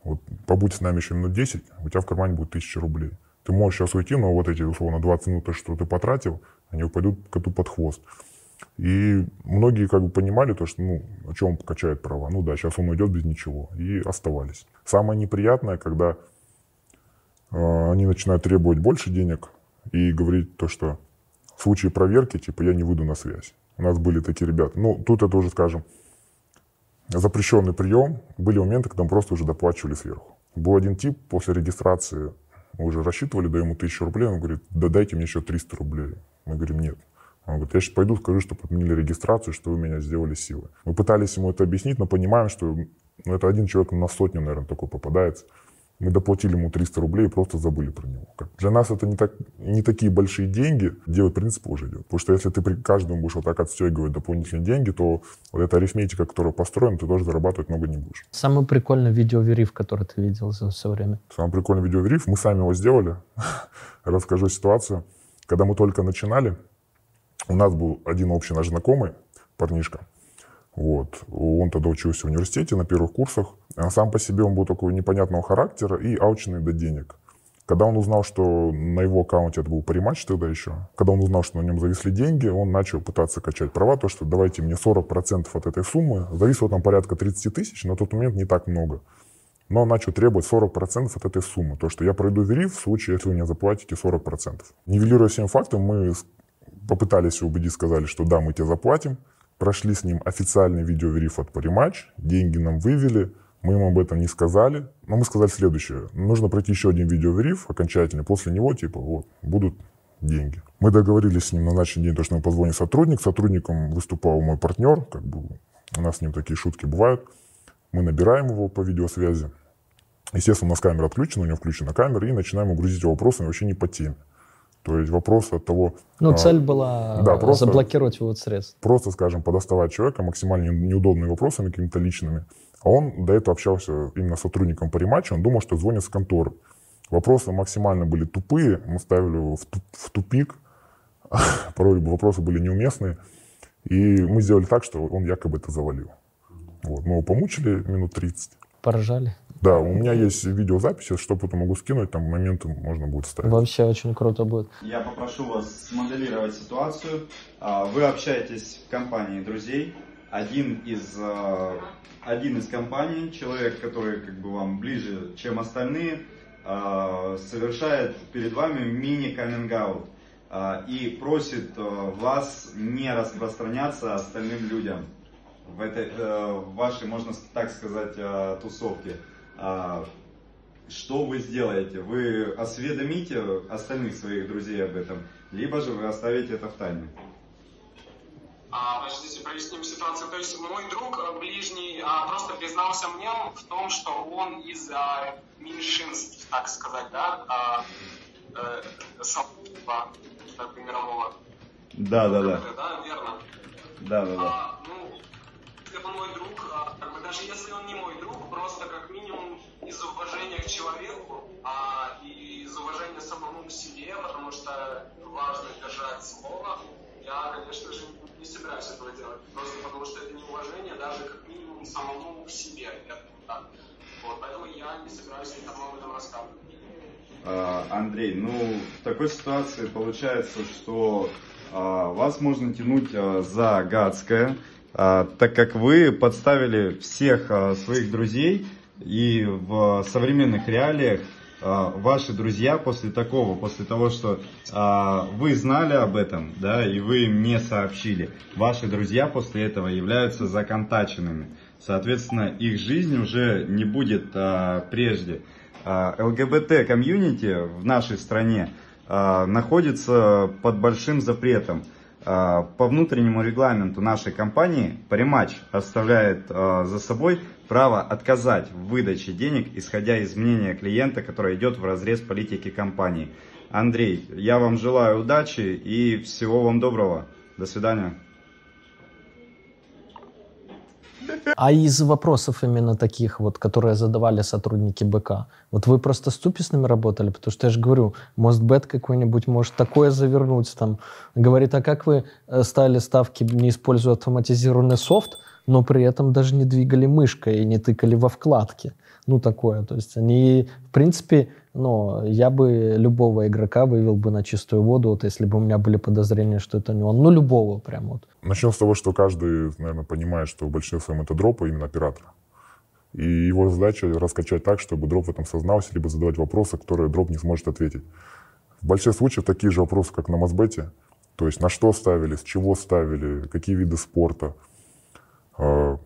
Вот побудь с нами еще минут 10, у тебя в кармане будет 1000 рублей. Ты можешь сейчас уйти, но вот эти, условно, 20 минут, что ты потратил, они упадут коту под хвост. И многие как бы понимали то, что, ну, о чем он покачает права. Ну да, сейчас он уйдет без ничего. И оставались. Самое неприятное, когда э, они начинают требовать больше денег и говорить то, что в случае проверки, типа, я не выйду на связь. У нас были такие ребята. Ну, тут это уже, скажем, запрещенный прием. Были моменты, когда мы просто уже доплачивали сверху. Был один тип, после регистрации мы уже рассчитывали, даем ему тысячу рублей, он говорит, да дайте мне еще 300 рублей. Мы говорим, нет. Он говорит, я сейчас пойду скажу, чтобы отменили регистрацию, что вы меня сделали силой. Мы пытались ему это объяснить, но понимаем, что ну, это один человек на сотню, наверное, такой попадается. Мы доплатили ему 300 рублей и просто забыли про него. Для нас это не, так, не такие большие деньги, дело в принципе уже идет. Потому что если ты при каждому будешь вот так отстегивать дополнительные деньги, то вот эта арифметика, которая построена, ты тоже зарабатывать много не будешь. Самый прикольный видеовериф, который ты видел за все время? Самый прикольный видеовериф, мы сами его сделали. Расскажу ситуацию. Когда мы только начинали, у нас был один общий наш знакомый, парнишка. Вот. Он тогда учился в университете на первых курсах. А сам по себе он был такого непонятного характера и алчный до денег. Когда он узнал, что на его аккаунте это был париматч тогда еще, когда он узнал, что на нем зависли деньги, он начал пытаться качать права, то, что давайте мне 40% от этой суммы. Зависло там порядка 30 тысяч, на тот момент не так много. Но он начал требовать 40% от этой суммы. То, что я пройду вериф в случае, если вы мне заплатите 40%. Нивелируя всем фактом, мы попытались убедить, сказали, что да, мы тебе заплатим прошли с ним официальный видеовериф от Париматч, деньги нам вывели, мы им об этом не сказали, но мы сказали следующее. Нужно пройти еще один видеовериф окончательный, после него, типа, вот, будут деньги. Мы договорились с ним на назначенный день, то, что нам позвонит сотрудник. Сотрудником выступал мой партнер, как бы у нас с ним такие шутки бывают. Мы набираем его по видеосвязи. Естественно, у нас камера отключена, у него включена камера, и начинаем грузить его вопросами вообще не по теме. То есть вопрос от того... Ну, а, цель была да, просто, заблокировать вывод средств. Просто, скажем, подоставать человека максимально неудобными вопросами какими-то личными. А он до этого общался именно с сотрудником по рематчу, он думал, что звонит с конторы. Вопросы максимально были тупые, мы ставили его в тупик, порой вопросы были неуместные. И мы сделали так, что он якобы это завалил. Вот. Мы его помучили минут 30. Поражали? Да, у меня есть видеозаписи, что потом могу скинуть, там моменты можно будет ставить. Вообще очень круто будет. Я попрошу вас смоделировать ситуацию. А, вы общаетесь в компании друзей, один из, э, один из компаний, человек, который как бы вам ближе, чем остальные, э, совершает перед вами мини-каминг-аут и просит вас не распространяться остальным людям в этой в вашей, можно так сказать, тусовке. Что вы сделаете? Вы осведомите остальных своих друзей об этом, либо же вы оставите это в тайне. А, подождите, проясним ситуацию. То есть мой друг э, ближний а, просто признался мне в том, что он из а, меньшинств, так сказать, да, а, а, сообщества мирового. Да, да, да. Да, верно. Да, да, да. А, ну, это мой друг, а, как бы даже если он не мой друг, просто как минимум из уважения к человеку а, и из уважения самому к себе, потому что важно держать слово, я, конечно же, не собираюсь этого делать. Просто потому что это неуважение даже как минимум самому к себе. Я, Вот, поэтому я не собираюсь никому об этом рассказывать. А, Андрей, ну в такой ситуации получается, что а, вас можно тянуть а, за гадское, так как вы подставили всех а, своих друзей и в современных реалиях а, ваши друзья после такого, после того, что а, вы знали об этом, да, и вы им не сообщили, ваши друзья после этого являются законтаченными. Соответственно, их жизнь уже не будет а, прежде. А, ЛГБТ-комьюнити в нашей стране а, находится под большим запретом. А, по внутреннему регламенту нашей компании Париматч оставляет а, за собой право отказать в выдаче денег, исходя из мнения клиента, которое идет в разрез политики компании. Андрей, я вам желаю удачи и всего вам доброго. До свидания. А из вопросов именно таких, вот, которые задавали сотрудники БК, вот вы просто с Туписными работали? Потому что я же говорю, Мостбет какой-нибудь может такое завернуть, там, говорит, а как вы э, ставили ставки, не используя автоматизированный софт, но при этом даже не двигали мышкой и не тыкали во вкладки. Ну, такое. То есть они, в принципе, ну, я бы любого игрока вывел бы на чистую воду, вот если бы у меня были подозрения, что это не он. Ну, любого прям вот. Начнем с того, что каждый, наверное, понимает, что в большинстве это дроп, а именно оператора. И его задача раскачать так, чтобы дроп в этом сознался, либо задавать вопросы, которые дроп не сможет ответить. В большинстве случаев такие же вопросы, как на Мосбете, то есть на что ставили, с чего ставили, какие виды спорта, а,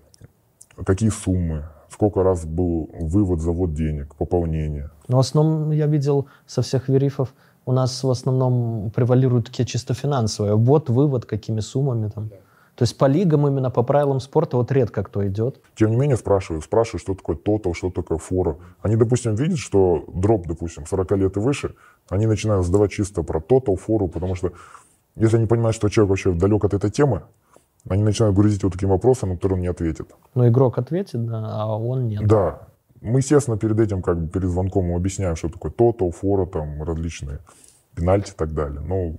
какие суммы, сколько раз был вывод, завод денег, пополнение. Но в основном я видел со всех верифов, у нас в основном превалируют такие чисто финансовые. Вот, вывод, какими суммами там. Да. То есть по лигам именно по правилам спорта вот редко кто идет. Тем не менее спрашивают, спрашивают, что такое тотал, что такое фора. Они, допустим, видят, что дроп, допустим, 40 лет и выше, они начинают задавать чисто про тотал, фору, потому что если они понимают, что человек вообще далек от этой темы, они начинают грузить вот таким вопросом, на который он не ответит. Ну, игрок ответит, да, а он нет. Да. Мы, естественно, перед этим, как бы перед звонком, мы объясняем, что такое тотал, фора, там, различные пенальти и так далее. Но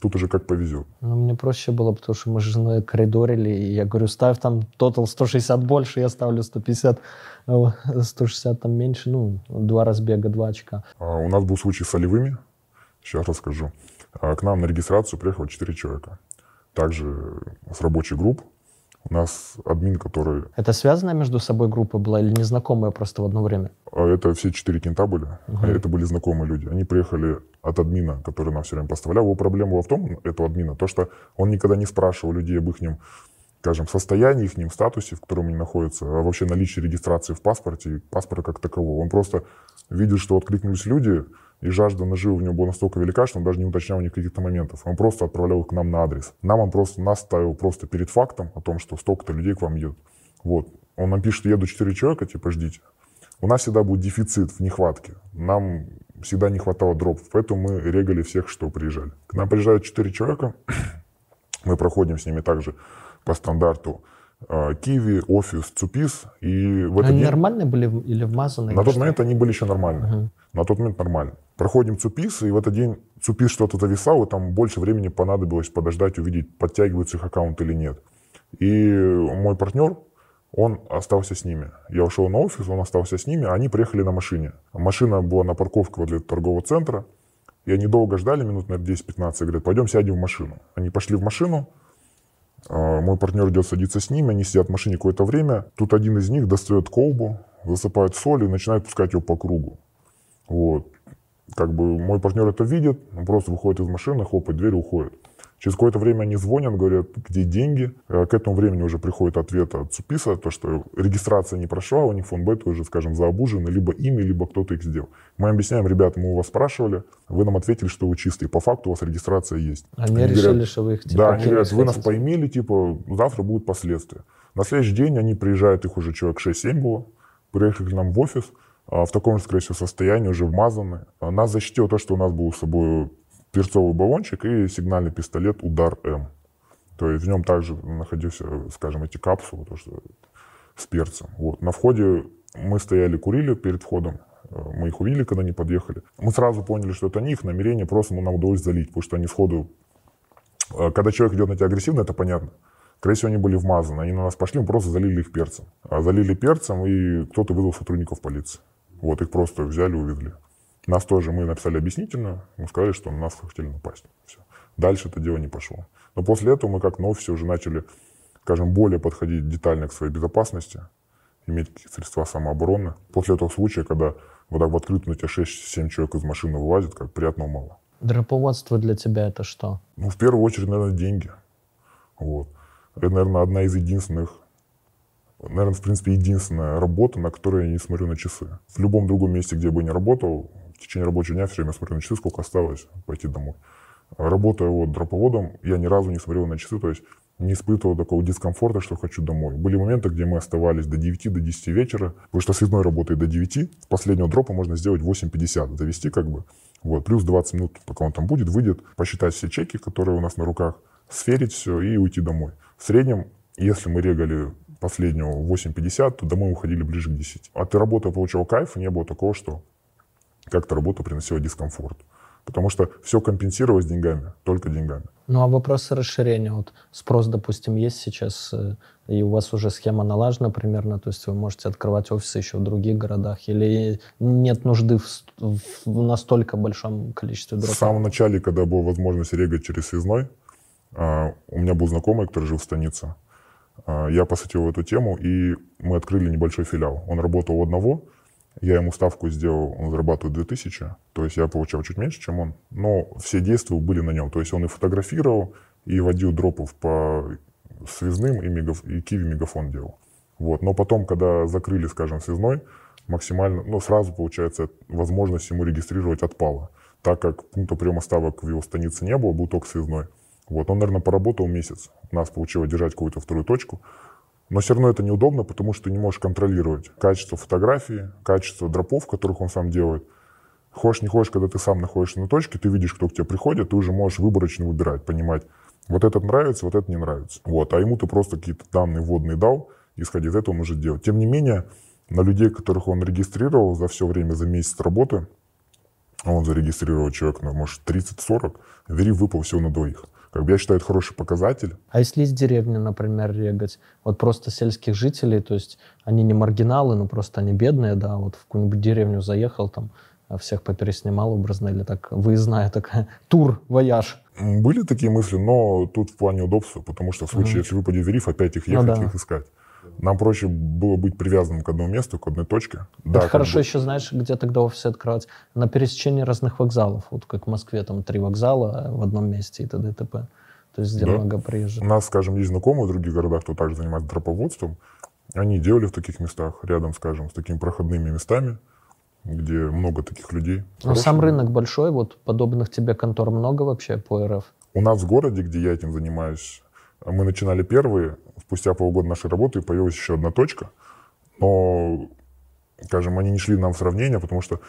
тут уже как повезет. Ну, мне проще было, потому что мы же на коридорили, и я говорю, ставь там тотал 160 больше, я ставлю 150, 160 там меньше, ну, два разбега, два очка. А у нас был случай с солевыми, сейчас расскажу. А к нам на регистрацию приехало 4 человека также с рабочих групп. У нас админ, который... Это связанная между собой группа была или незнакомая просто в одно время? А это все четыре кента были. Угу. Это были знакомые люди. Они приехали от админа, который нам все время поставлял. Его проблема была в том, этого админа, то, что он никогда не спрашивал людей об их, скажем, состоянии, их статусе, в котором они находятся, а вообще наличие регистрации в паспорте, паспорта как такового. Он просто видит, что откликнулись люди, и жажда наживы в него была настолько велика, что он даже не уточнял никаких то моментов. Он просто отправлял их к нам на адрес. Нам он просто нас ставил просто перед фактом о том, что столько-то людей к вам едут. Вот. Он нам пишет, еду 4 человека, типа ждите. У нас всегда будет дефицит в нехватке. Нам всегда не хватало дропов, поэтому мы регали всех, что приезжали. К нам приезжают 4 человека, мы проходим с ними также по стандарту Киви, Офис, Цупис. И в этот они день... нормальные были или вмазанные? На тот момент они были еще нормальные. Угу. На тот момент нормально. Проходим Цупис, и в этот день Цупис что-то зависал, и там больше времени понадобилось подождать, увидеть, подтягивается их аккаунт или нет. И мой партнер, он остался с ними. Я ушел на офис, он остался с ними, они приехали на машине. Машина была на парковке возле торгового центра, и они долго ждали, минут, наверное, 10-15, говорят, пойдем сядем в машину. Они пошли в машину, А, мой партнер идет садиться с ними, они сидят в машине какое-то время. Тут один из них достает колбу, засыпает соль и начинает пускать ее по кругу. Вот. Как бы мой партнер это видит, он просто выходит из машины, хлопает дверь уходит. Через какое-то время они звонят, говорят, где деньги. Э, к этому времени уже приходит ответ от ЦУПИСа, то, что регистрация не прошла, у них фон бета уже, скажем, заобужены, либо ими, либо кто-то их сделал. Мы объясняем, ребята, мы у вас спрашивали, вы нам ответили, что вы чистые. По факту у вас регистрация есть. Они, они решили, говорят, что вы их типа, Да, они говорят, вы нас поймели, типа, завтра будут последствия. На следующий день они приезжают, их уже человек 6-7 было, приехали к нам в офис, в таком же, скорее всего, состоянии, уже вмазаны. А нас защитило то, что у нас был с собой перцовый баллончик и сигнальный пистолет «Удар М». То есть в нем также находился, скажем, эти капсулы, то, что с перцем. Вот. На входе мы стояли, курили перед входом. Мы их увидели, когда они подъехали. Мы сразу поняли, что это не их намерение, просто ну, нам удалось залить, потому что они сходу... Э, когда человек идет на тебя агрессивно, это понятно. Скорее всего, они были вмазаны. Они на нас пошли, мы просто залили их перцем. А залили перцем, и кто-то вызвал сотрудников полиции. Вот их просто взяли, увезли. Нас тоже, мы написали объяснительно, мы сказали, что на нас хотели напасть. Все. Дальше это дело не пошло. Но после этого мы как на офисе уже начали, скажем, более подходить детально к своей безопасности, иметь средства самообороны. После этого случая, когда вот так в открытую на тебя 6-7 человек из машины вылазит, как приятного мало. Дроповодство для тебя это что? Ну, в первую очередь, наверное, деньги. Вот. Это, наверное, одна из единственных наверное, в принципе, единственная работа, на которой я не смотрю на часы. В любом другом месте, где бы я ни работал, в течение рабочего дня все время смотрю на часы, сколько осталось пойти домой. Работая вот дроповодом, я ни разу не смотрел на часы, то есть не испытывал такого дискомфорта, что хочу домой. Были моменты, где мы оставались до 9, до 10 вечера, потому что связной работает до 9, с последнего дропа можно сделать 8.50, довести как бы. Вот, плюс 20 минут, пока он там будет, выйдет, посчитать все чеки, которые у нас на руках, сферить все и уйти домой. В среднем, если мы регали последнего 8.50, то домой уходили ближе к 10. От работы я получал кайф, не было такого, что как-то работа приносила дискомфорт. Потому что все компенсировалось деньгами, только деньгами. Ну а вопросы расширения, вот спрос, допустим, есть сейчас, э, и у вас уже схема налажена примерно, то есть вы можете открывать офисы еще в других городах, или нет нужды в, в настолько большом количестве дропов? В самом начале, когда была возможность регать через связной, а, у меня был знакомый, который жил в станице. А, я посвятил эту тему, и мы открыли небольшой филиал. Он работал у одного, я ему ставку сделал, он зарабатывает 2000, то есть я получал чуть меньше, чем он, но все действия были на нем. То есть он и фотографировал, и водил дропов по связным, и, мегаф... и Киви мегафон делал. Вот. Но потом, когда закрыли, скажем, связной, максимально, ну, сразу, получается, возможность ему регистрировать отпала. Так как пункта приема ставок в его станице не было, был только связной. Вот. Он, наверное, поработал месяц. Нас получилось держать какую-то вторую точку. Но все равно это неудобно, потому что ты не можешь контролировать качество фотографии, качество дропов, которых он сам делает. Хочешь, не хочешь, когда ты сам находишься на точке, ты видишь, кто к тебе приходит, ты уже можешь выборочно выбирать, понимать, вот этот нравится, вот этот не нравится. Вот. А ему ты просто какие-то данные вводные дал, исходя из этого он может делать. Тем не менее, на людей, которых он регистрировал за все время, за месяц работы, он зарегистрировал человек, ну, может, 30-40, верив выпал всего на двоих. Как бы я считаю, это хороший показатель. А если из деревни, например, регать, вот просто сельских жителей, то есть они не маргиналы, но просто они бедные, да, вот в какую-нибудь деревню заехал, там а всех попереснимал образно, или так выездная такая, тур, вояж. Были такие мысли, но тут в плане удобства, потому что в случае, mm-hmm. если выпадет вериф, опять их ну ехать, ну, да. их искать. Нам проще было быть привязанным к одному месту, к одной точке. Это да, хорошо бы... еще, знаешь, где тогда офисы открывать? На пересечении разных вокзалов. Вот как в Москве, там три вокзала в одном месте и т.д. и т.п. То есть где да. много приезжих. У нас, скажем, есть знакомые в других городах, кто также занимается дроповодством. Они делали в таких местах, рядом, скажем, с такими проходными местами, где много таких людей. Но сам рынок большой, вот подобных тебе контор много вообще по РФ? У нас в городе, где я этим занимаюсь, мы начинали первые, спустя полгода нашей работы появилась еще одна точка, но, скажем, они не шли нам в сравнение, потому что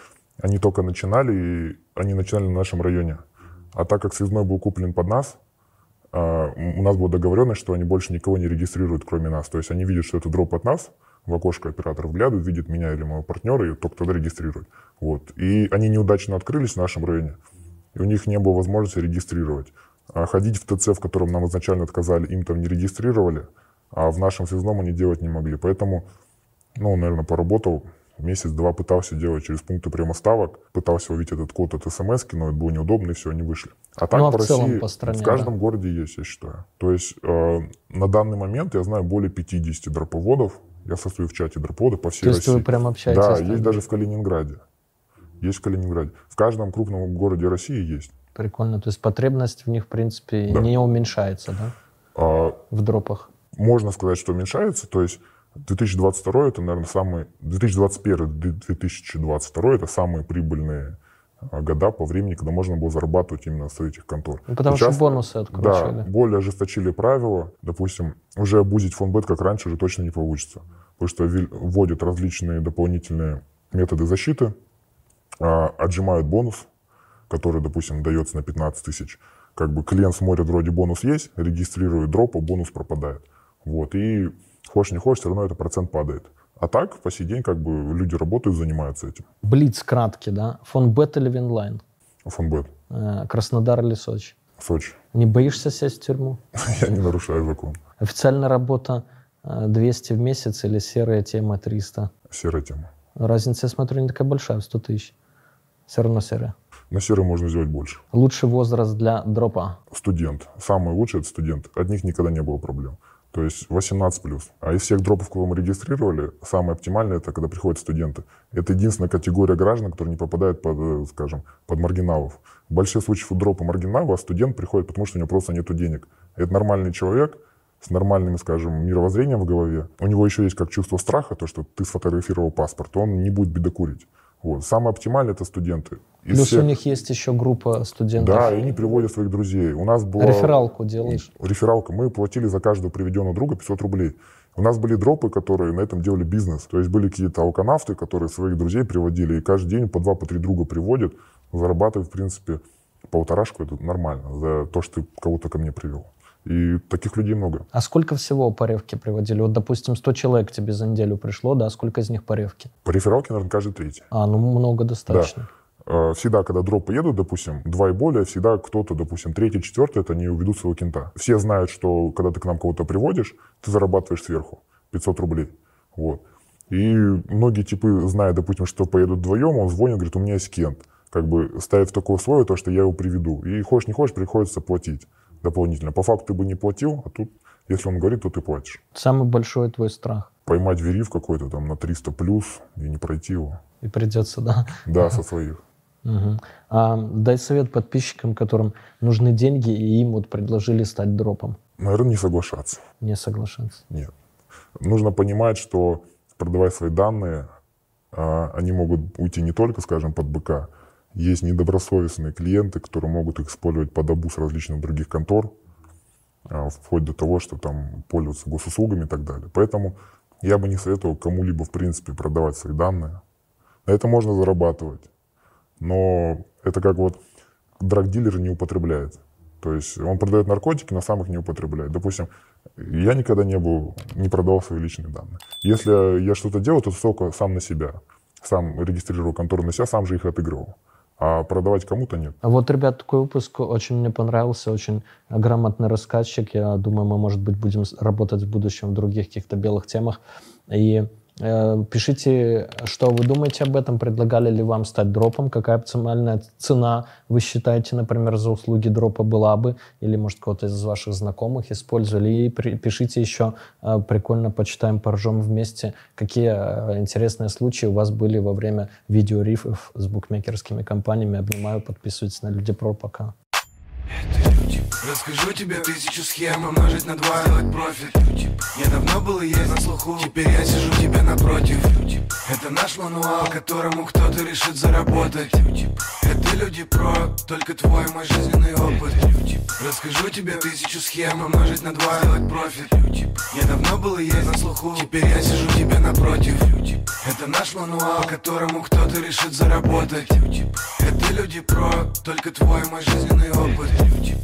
они только начинали, и они начинали в нашем районе. А так как связной был куплен под нас, а, у нас была договоренность, что они больше никого не регистрируют, кроме нас. То есть они видят, что это дроп от нас, в окошко оператор вглядывает, видит меня или моего партнера, и только тогда регистрирует. Вот. И они неудачно открылись в нашем районе, и у них не было возможности регистрировать. А ходить в ТЦ, в котором нам изначально отказали, им там не регистрировали, а в нашем связном они делать не могли. Поэтому, ну, наверное, поработал Месяц-два пытался делать через пункты прямоставок, пытался увидеть этот код от смс, но это было неудобно, и все, они вышли. А так ну, а по России по стране, в каждом да. городе есть, я считаю. То есть э, на данный момент я знаю более 50 дроповодов. Я состою в чате дроповодов по всей То есть России. вы прям общаетесь? Да, есть даже в Калининграде. Есть в Калининграде. В каждом крупном городе России есть. Прикольно. То есть потребность в них, в принципе, Да. не уменьшается, да? А, В дропах. можно сказать, что уменьшается. То есть 2022 это, наверное, самый... 2021-2022 это самые прибыльные а, года по времени, когда можно было зарабатывать именно с этих контор. Ну, потому Сейчас, что бонусы Да, откручивали. более ожесточили правила. Допустим, уже обузить фонбет, как раньше, уже точно не получится. Потому что вводят различные дополнительные методы защиты, а, отжимают бонус, который, допустим, дается на 15 тысяч. Как бы клиент смотрит, вроде бонус есть, регистрирует дроп, а бонус пропадает. Вот. И хочешь не хочешь, все равно этот процент падает. А так, по сей день, как бы люди работают, занимаются этим. Блиц краткий, да? Фонбет или Винлайн? Фонбет. Э, Краснодар или Сочи? Сочи. Не боишься сесть в тюрьму? Я не нарушаю закон. Официальная работа э, 200 в месяц или серая тема 300? Серая тема. Разница, я смотрю, не такая большая, в 100 тысяч. Все равно серая. На серой можно сделать больше. Лучший возраст для дропа. студент. Самый лучший это студент. От них никогда не было проблем. То есть 18 плюс. А из всех дропов, кого мы регистрировали, самое оптимальное это когда приходят студенты. Это единственная категория граждан, которая не попадает под, э, скажем, под маргиналов. В больших случаях у дропа маргинала, а студент приходит, потому что у него просто нет денег. Это нормальный человек с нормальным, скажем, мировоззрением в голове. У него еще есть как чувство страха, то, что ты сфотографировал паспорт, он не будет бедокурить. Вот. Самое оптимальное это студенты. Из Плюс всех- у них есть еще группа студентов. Да, и они приводят своих друзей. У нас была... Рефералку делаешь. Рефералка. Мы платили за каждого приведенного друга 500 рублей. У нас были дропы, которые на этом делали бизнес. То есть были какие-то алканавты, которые своих друзей приводили, и каждый день по два, по три друга приводят, зарабатывают, в принципе, полторашку. Это нормально за то, что ты кого-то ко мне привел. И таких людей много. А сколько всего по ревке приводили? Вот, допустим, 100 человек тебе за неделю пришло, да? Сколько из них по ревке? По рефералке, наверное, каждый третий. А, ну много достаточно. Э, Всегда, когда дропы едут, допустим, два и более, всегда кто-то, допустим, третий, четвертый, это они уведут своего кента. Все знают, что когда ты к нам кого-то приводишь, ты зарабатываешь сверху 500 рублей. Вот. И многие типы, зная, допустим, что поедут вдвоем, он звонит, говорит, у меня есть кент. Как бы ставит в такое условие, то, что я его приведу. И хочешь не хочешь, приходится платить дополнительно. По факту ты бы не платил, а тут, если он говорит, то ты платишь. Самый большой твой страх. Поймать верив какой-то там на 300 плюс и не пройти его. И придется, да. Да, со своих. Мгм. А дай совет подписчикам, которым нужны деньги, и им вот предложили стать дропом. Наверное, не соглашаться. Не соглашаться. Нет. Нужно понимать, что продавая свои данные, а, они могут уйти не только, скажем, под БК. Есть недобросовестные клиенты, которые могут их использовать под обуз различных других контор, а, вплоть до того, что там пользоваться госуслугами и так далее. Поэтому я бы не советовал кому-либо, в принципе, продавать свои данные. На это можно зарабатывать. Но это как вот драг-дилер не употребляет. То есть он продает наркотики, но сам их не употребляет. Допустим, я никогда не был, не продавал свои личные данные. Если я что-то делал, то только сам на себя. Сам регистрировал контору на себя, сам же их отыгрывал. А продавать кому-то нет. А вот, ребят, такой выпуск очень мне понравился, очень грамотный рассказчик. Я думаю, мы, может быть, будем работать в будущем в других каких-то белых темах. И пишите, что вы думаете об этом, предлагали ли вам стать дропом, какая оптимальная цена вы считаете, например, за услуги дропа была бы, или, может, кого-то из ваших знакомых использовали. И пишите еще, э, прикольно почитаем, поржем вместе, какие э, интересные случаи у вас были во время видеорифов с букмекерскими компаниями. Обнимаю, подписывайтесь на Люди Про, пока. Расскажу тебе тысячу схем Умножить на два, сделать профит. Я давно был и есть на слуху. Теперь я сижу тебе напротив. Это наш мануал, которому кто-то решит заработать. Это люди про, только твой мой жизненный опыт. Расскажу тебе тысячу схем Умножить на два, сделать профит. Я давно был и есть на слуху. Теперь я сижу тебе напротив. Это наш мануал, которому кто-то решит заработать. Это люди про, только твой мой жизненный опыт жить.